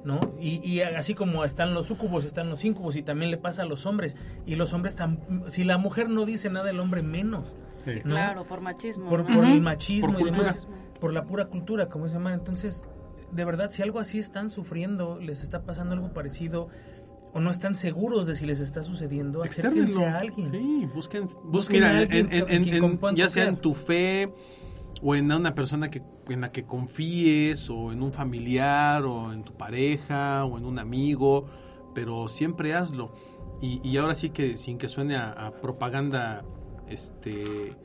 ¿no? Y, y así como están los sucubos, están los íncubos, y también le pasa a los hombres, y los hombres, tam- si la mujer no dice nada, el hombre menos, Sí. ¿no? Claro, por machismo. por, ¿no? por el machismo Por y demás, por la pura cultura, como se llama. Entonces, de verdad, si algo así están sufriendo, les está pasando algo parecido, o no están seguros de si les está sucediendo, acérquense a alguien. Sí, busquen, Busquen busquen a alguien en- ya sea en tu fe o en una persona que, en la que confíes o en un familiar o en tu pareja o en un amigo, pero siempre hazlo. Y, y ahora sí que sin que suene a, a propaganda este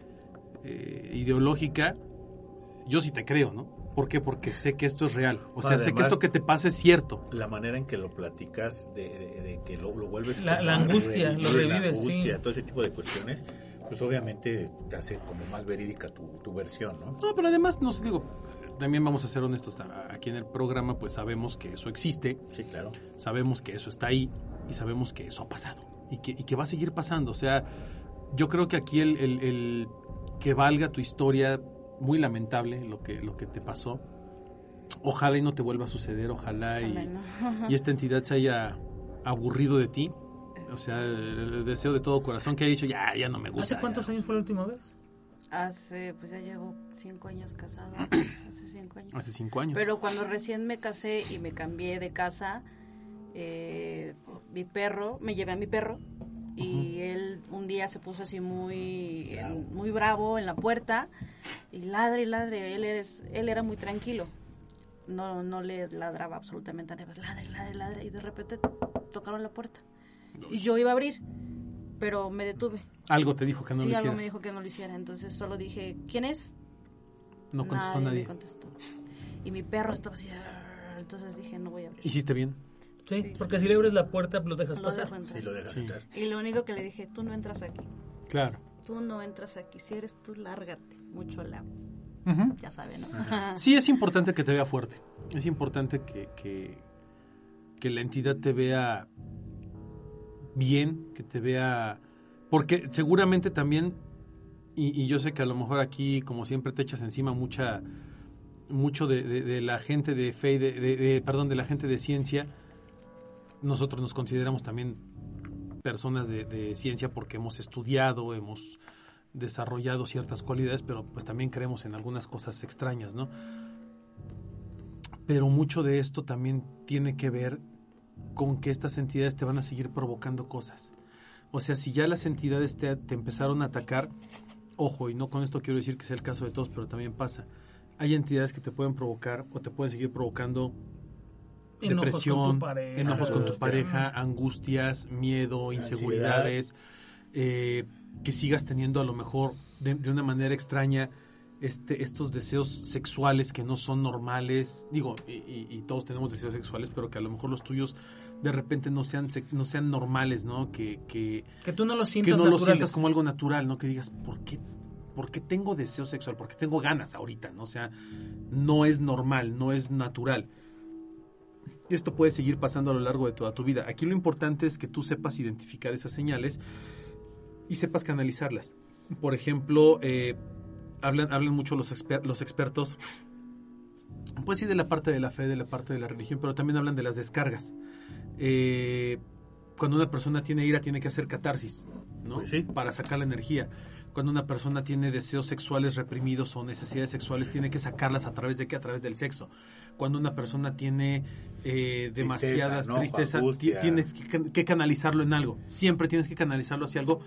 eh, ideológica, yo sí te creo, ¿no? ¿Por qué? Porque sé que esto es real. O sea, sé que esto que te pasa es cierto. La manera en que lo platicas, de, de- de que lo, lo vuelves... La- la a angustia, revivir, lo revives, La angustia, sí. todo ese tipo de cuestiones, pues obviamente te hace como más verídica tu, tu versión, ¿no? No, pero además, nos digo, también vamos a ser honestos, aquí en el programa pues sabemos que eso existe, Sí, claro. sabemos que eso está ahí y sabemos que eso ha pasado y que, y que va a seguir pasando. O sea, yo creo que aquí el, el- el que valga tu historia, muy lamentable lo que, lo que te pasó. Ojalá y no te vuelva a suceder, ojalá, y, Ojalá y no. y esta entidad se haya aburrido de ti. O sea, el, el deseo de todo corazón que ha dicho, ya, ya no me gusta. ¿Hace cuántos ya". años fue la última vez? Hace, pues ya llevo cinco años casada. <clears throat> Hace cinco años. Hace cinco años. Pero cuando recién me casé y me cambié de casa, eh, mi perro, me llevé a mi perro y él un día se puso así muy, en- muy bravo en la puerta y ladre y ladre. Él, eres, él era muy tranquilo. No, no le ladraba absolutamente a nadie. Ladre, ladre, ladre. Y de repente tocaron la puerta. Y yo iba a abrir, pero me detuve. Algo te dijo que no sí, lo algo hicieras. me dijo que no lo hiciera. Entonces solo dije, ¿quién es? no contestó nadie. me contestó. Y mi perro estaba así. Entonces dije, no voy a abrir. ¿Hiciste bien? Sí, porque si le abres la puerta, lo dejas Lo pasar. dejo lo dejas Sí. entrar. Y lo único que le dije, tú no entras aquí. Claro. Tú no entras aquí. Si eres tú, lárgate. Mucho la... Ya sabe, ¿no? <laughs> Sí, es importante que te vea fuerte. Es importante que, que, que la entidad te vea bien, que te vea... Porque seguramente también, y, yo sé que a lo mejor aquí, como siempre, te echas encima mucha mucho de, la gente de fe, de, de- perdón, de la gente de ciencia. Nosotros nos consideramos también personas de ciencia porque hemos estudiado, hemos desarrollado ciertas cualidades, pero pues también creemos en algunas cosas extrañas, ¿no? Pero mucho de esto también tiene que ver con que estas entidades te van a seguir provocando cosas. O sea, si ya las entidades te, te empezaron a atacar, ojo, y no con esto quiero decir que sea el caso de todos, pero también pasa. Hay entidades que te pueden provocar o te pueden seguir provocando Enojos depresión, con tu pareja. enojos con tu Angustia. pareja, angustias, miedo, inseguridades, eh, que sigas teniendo a lo mejor de, de una manera extraña este, estos deseos sexuales que no son normales, digo, y, y- y todos tenemos deseos sexuales, pero que a lo mejor los tuyos de repente no sean, se- no sean normales, ¿no? Que, que, Que tú no lo que sientas no lo sientas como algo natural, ¿no? Que digas, ¿por qué, ¿por qué tengo deseo sexual? ¿Por qué tengo ganas ahorita? ¿no? O sea, no es normal, no es natural. Esto puede seguir pasando a lo largo de toda tu vida. Aquí lo importante es que tú sepas identificar esas señales y sepas canalizarlas. Por ejemplo, eh, hablan, hablan mucho los, exper- los expertos, pues sí, de la parte de la fe, de la parte de la religión, pero también hablan de las descargas. Eh, cuando una persona tiene ira, tiene que hacer catarsis, ¿no? Pues sí. Para sacar la energía. Cuando una persona tiene deseos sexuales reprimidos o necesidades sexuales, tiene que sacarlas a través de qué? A través del sexo. Cuando una persona tiene eh, demasiadas tristeza, tienes que, que canalizarlo en algo. Siempre tienes que canalizarlo hacia algo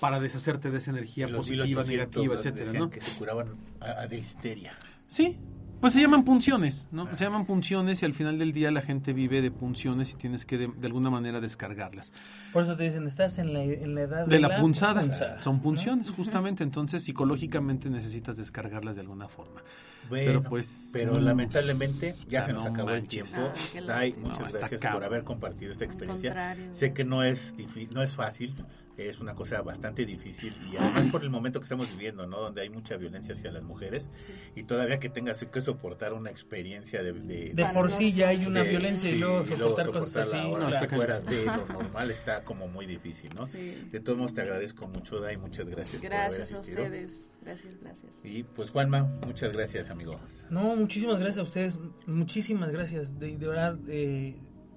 para deshacerte de esa energía los positiva, 1800 negativa, etcétera, ¿no? que se curaban a, a de histeria. Sí, pues se llaman punciones, ¿no? Se llaman punciones y al final del día la gente vive de punciones y tienes que de, de alguna manera descargarlas. Por eso te dicen, estás en la, en la edad De la punzada, punzada, son ¿no? punciones justamente, entonces psicológicamente necesitas descargarlas de alguna forma. Bueno, Pero, pues, pero lamentablemente ya se nos no acabó el tiempo. Ay, muchas gracias por haber compartido esta experiencia. sé que no es difí- no es fácil, es una cosa bastante difícil y además por el momento que estamos viviendo, ¿no? Donde hay mucha violencia hacia las mujeres y todavía que tengas que soportar una experiencia de, de- De por sí ya hay una de- violencia y sí, luego soportar cosas así. ahora claro. que fuera de lo <laughs> normal está como muy difícil, ¿no? Sí. De todos modos te agradezco mucho, Dai, muchas gracias, por haber Gracias a asistido. ustedes. Gracias, gracias. Y pues Juanma, muchas gracias, amigo. No, muchísimas gracias a ustedes, muchísimas gracias. De, de verdad, eh,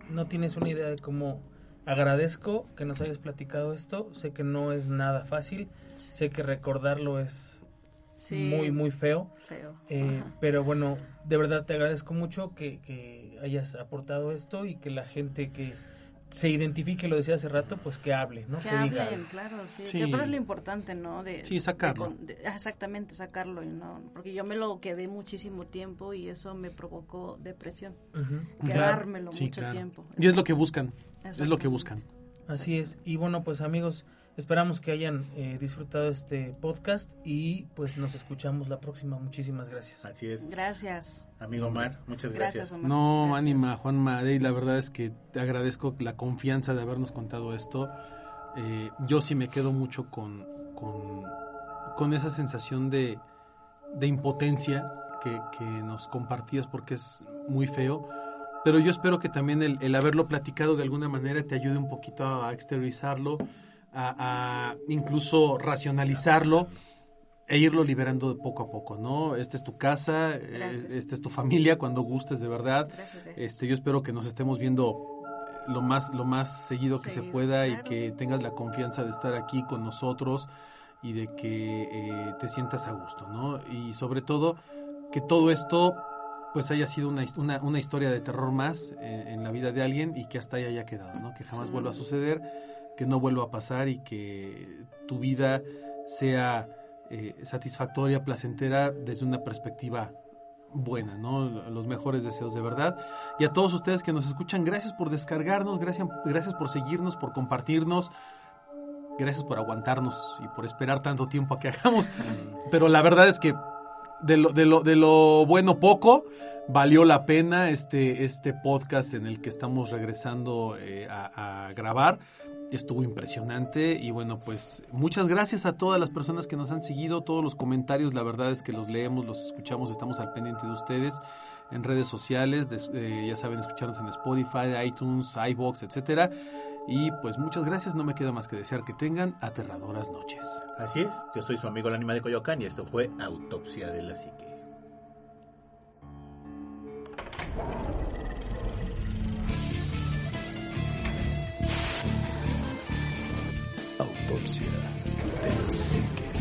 no tienes una idea de cómo agradezco que nos hayas platicado esto. Sé que no es nada fácil, sé que recordarlo es Sí, muy, muy feo. feo. Eh, pero bueno, de verdad te agradezco mucho que, que hayas aportado esto y que la gente que se identifique, lo decía hace rato, pues que hable, ¿no? Que diga hablen, algo. claro, sí. Sí. Que, pero es lo importante, ¿no? De, Sí, sacarlo. de con- de- ah, exactamente, sacarlo. y no Porque yo me lo quedé muchísimo tiempo y eso me provocó depresión. Quedármelo Sí, mucho claro. tiempo. Y es lo que buscan, es lo que buscan. Así es. Y bueno, pues amigos, esperamos que hayan eh, disfrutado este podcast y pues nos escuchamos la próxima. Muchísimas gracias. Así es. Gracias. Amigo Omar, muchas gracias. Gracias, Omar. No, Gracias. ánima, Juanma, Dey, la verdad es que te agradezco la confianza de habernos contado esto. Eh, yo sí me quedo mucho con, con, con esa sensación de, de impotencia que, que nos compartías porque es muy feo. Pero yo espero que también el, el haberlo platicado de alguna manera te ayude un poquito a exteriorizarlo, a, a incluso racionalizarlo e irlo liberando de poco a poco, ¿no? Esta es tu casa, eh, Gracias. esta es tu familia, cuando gustes de verdad. Gracias, gracias. Este, yo espero que nos estemos viendo lo más, lo más seguido que se Seguido, pueda y claro. que tengas la confianza de estar aquí con nosotros y de que eh, te sientas a gusto, ¿no? Y sobre todo que todo esto pues haya sido una, una, una historia de terror más eh, en la vida de alguien y que hasta ahí haya quedado, ¿no? Que jamás Sí. vuelva a suceder, que no vuelva a pasar y que tu vida sea eh, satisfactoria, placentera desde una perspectiva buena, ¿no? Los mejores deseos de verdad. Y a todos ustedes que nos escuchan, gracias por descargarnos, gracias, gracias por seguirnos, por compartirnos. Gracias por aguantarnos y por esperar tanto tiempo a que <laughs> hagamos. Pero la verdad es que de lo, bueno poco, valió la pena este, este podcast en el que estamos regresando eh, a grabar. Estuvo impresionante y bueno, pues muchas gracias a todas las personas que nos han seguido, todos los comentarios, la verdad es que los leemos, los escuchamos, estamos al pendiente de ustedes en redes sociales, eh, ya saben, escucharnos en Spotify, iTunes, iBox, etcétera. Y pues muchas gracias, no me queda más que desear que tengan aterradoras noches. Así es, yo soy su amigo el anima de Coyoacán y esto fue Autopsia de la Psique. Autopsia de la psique.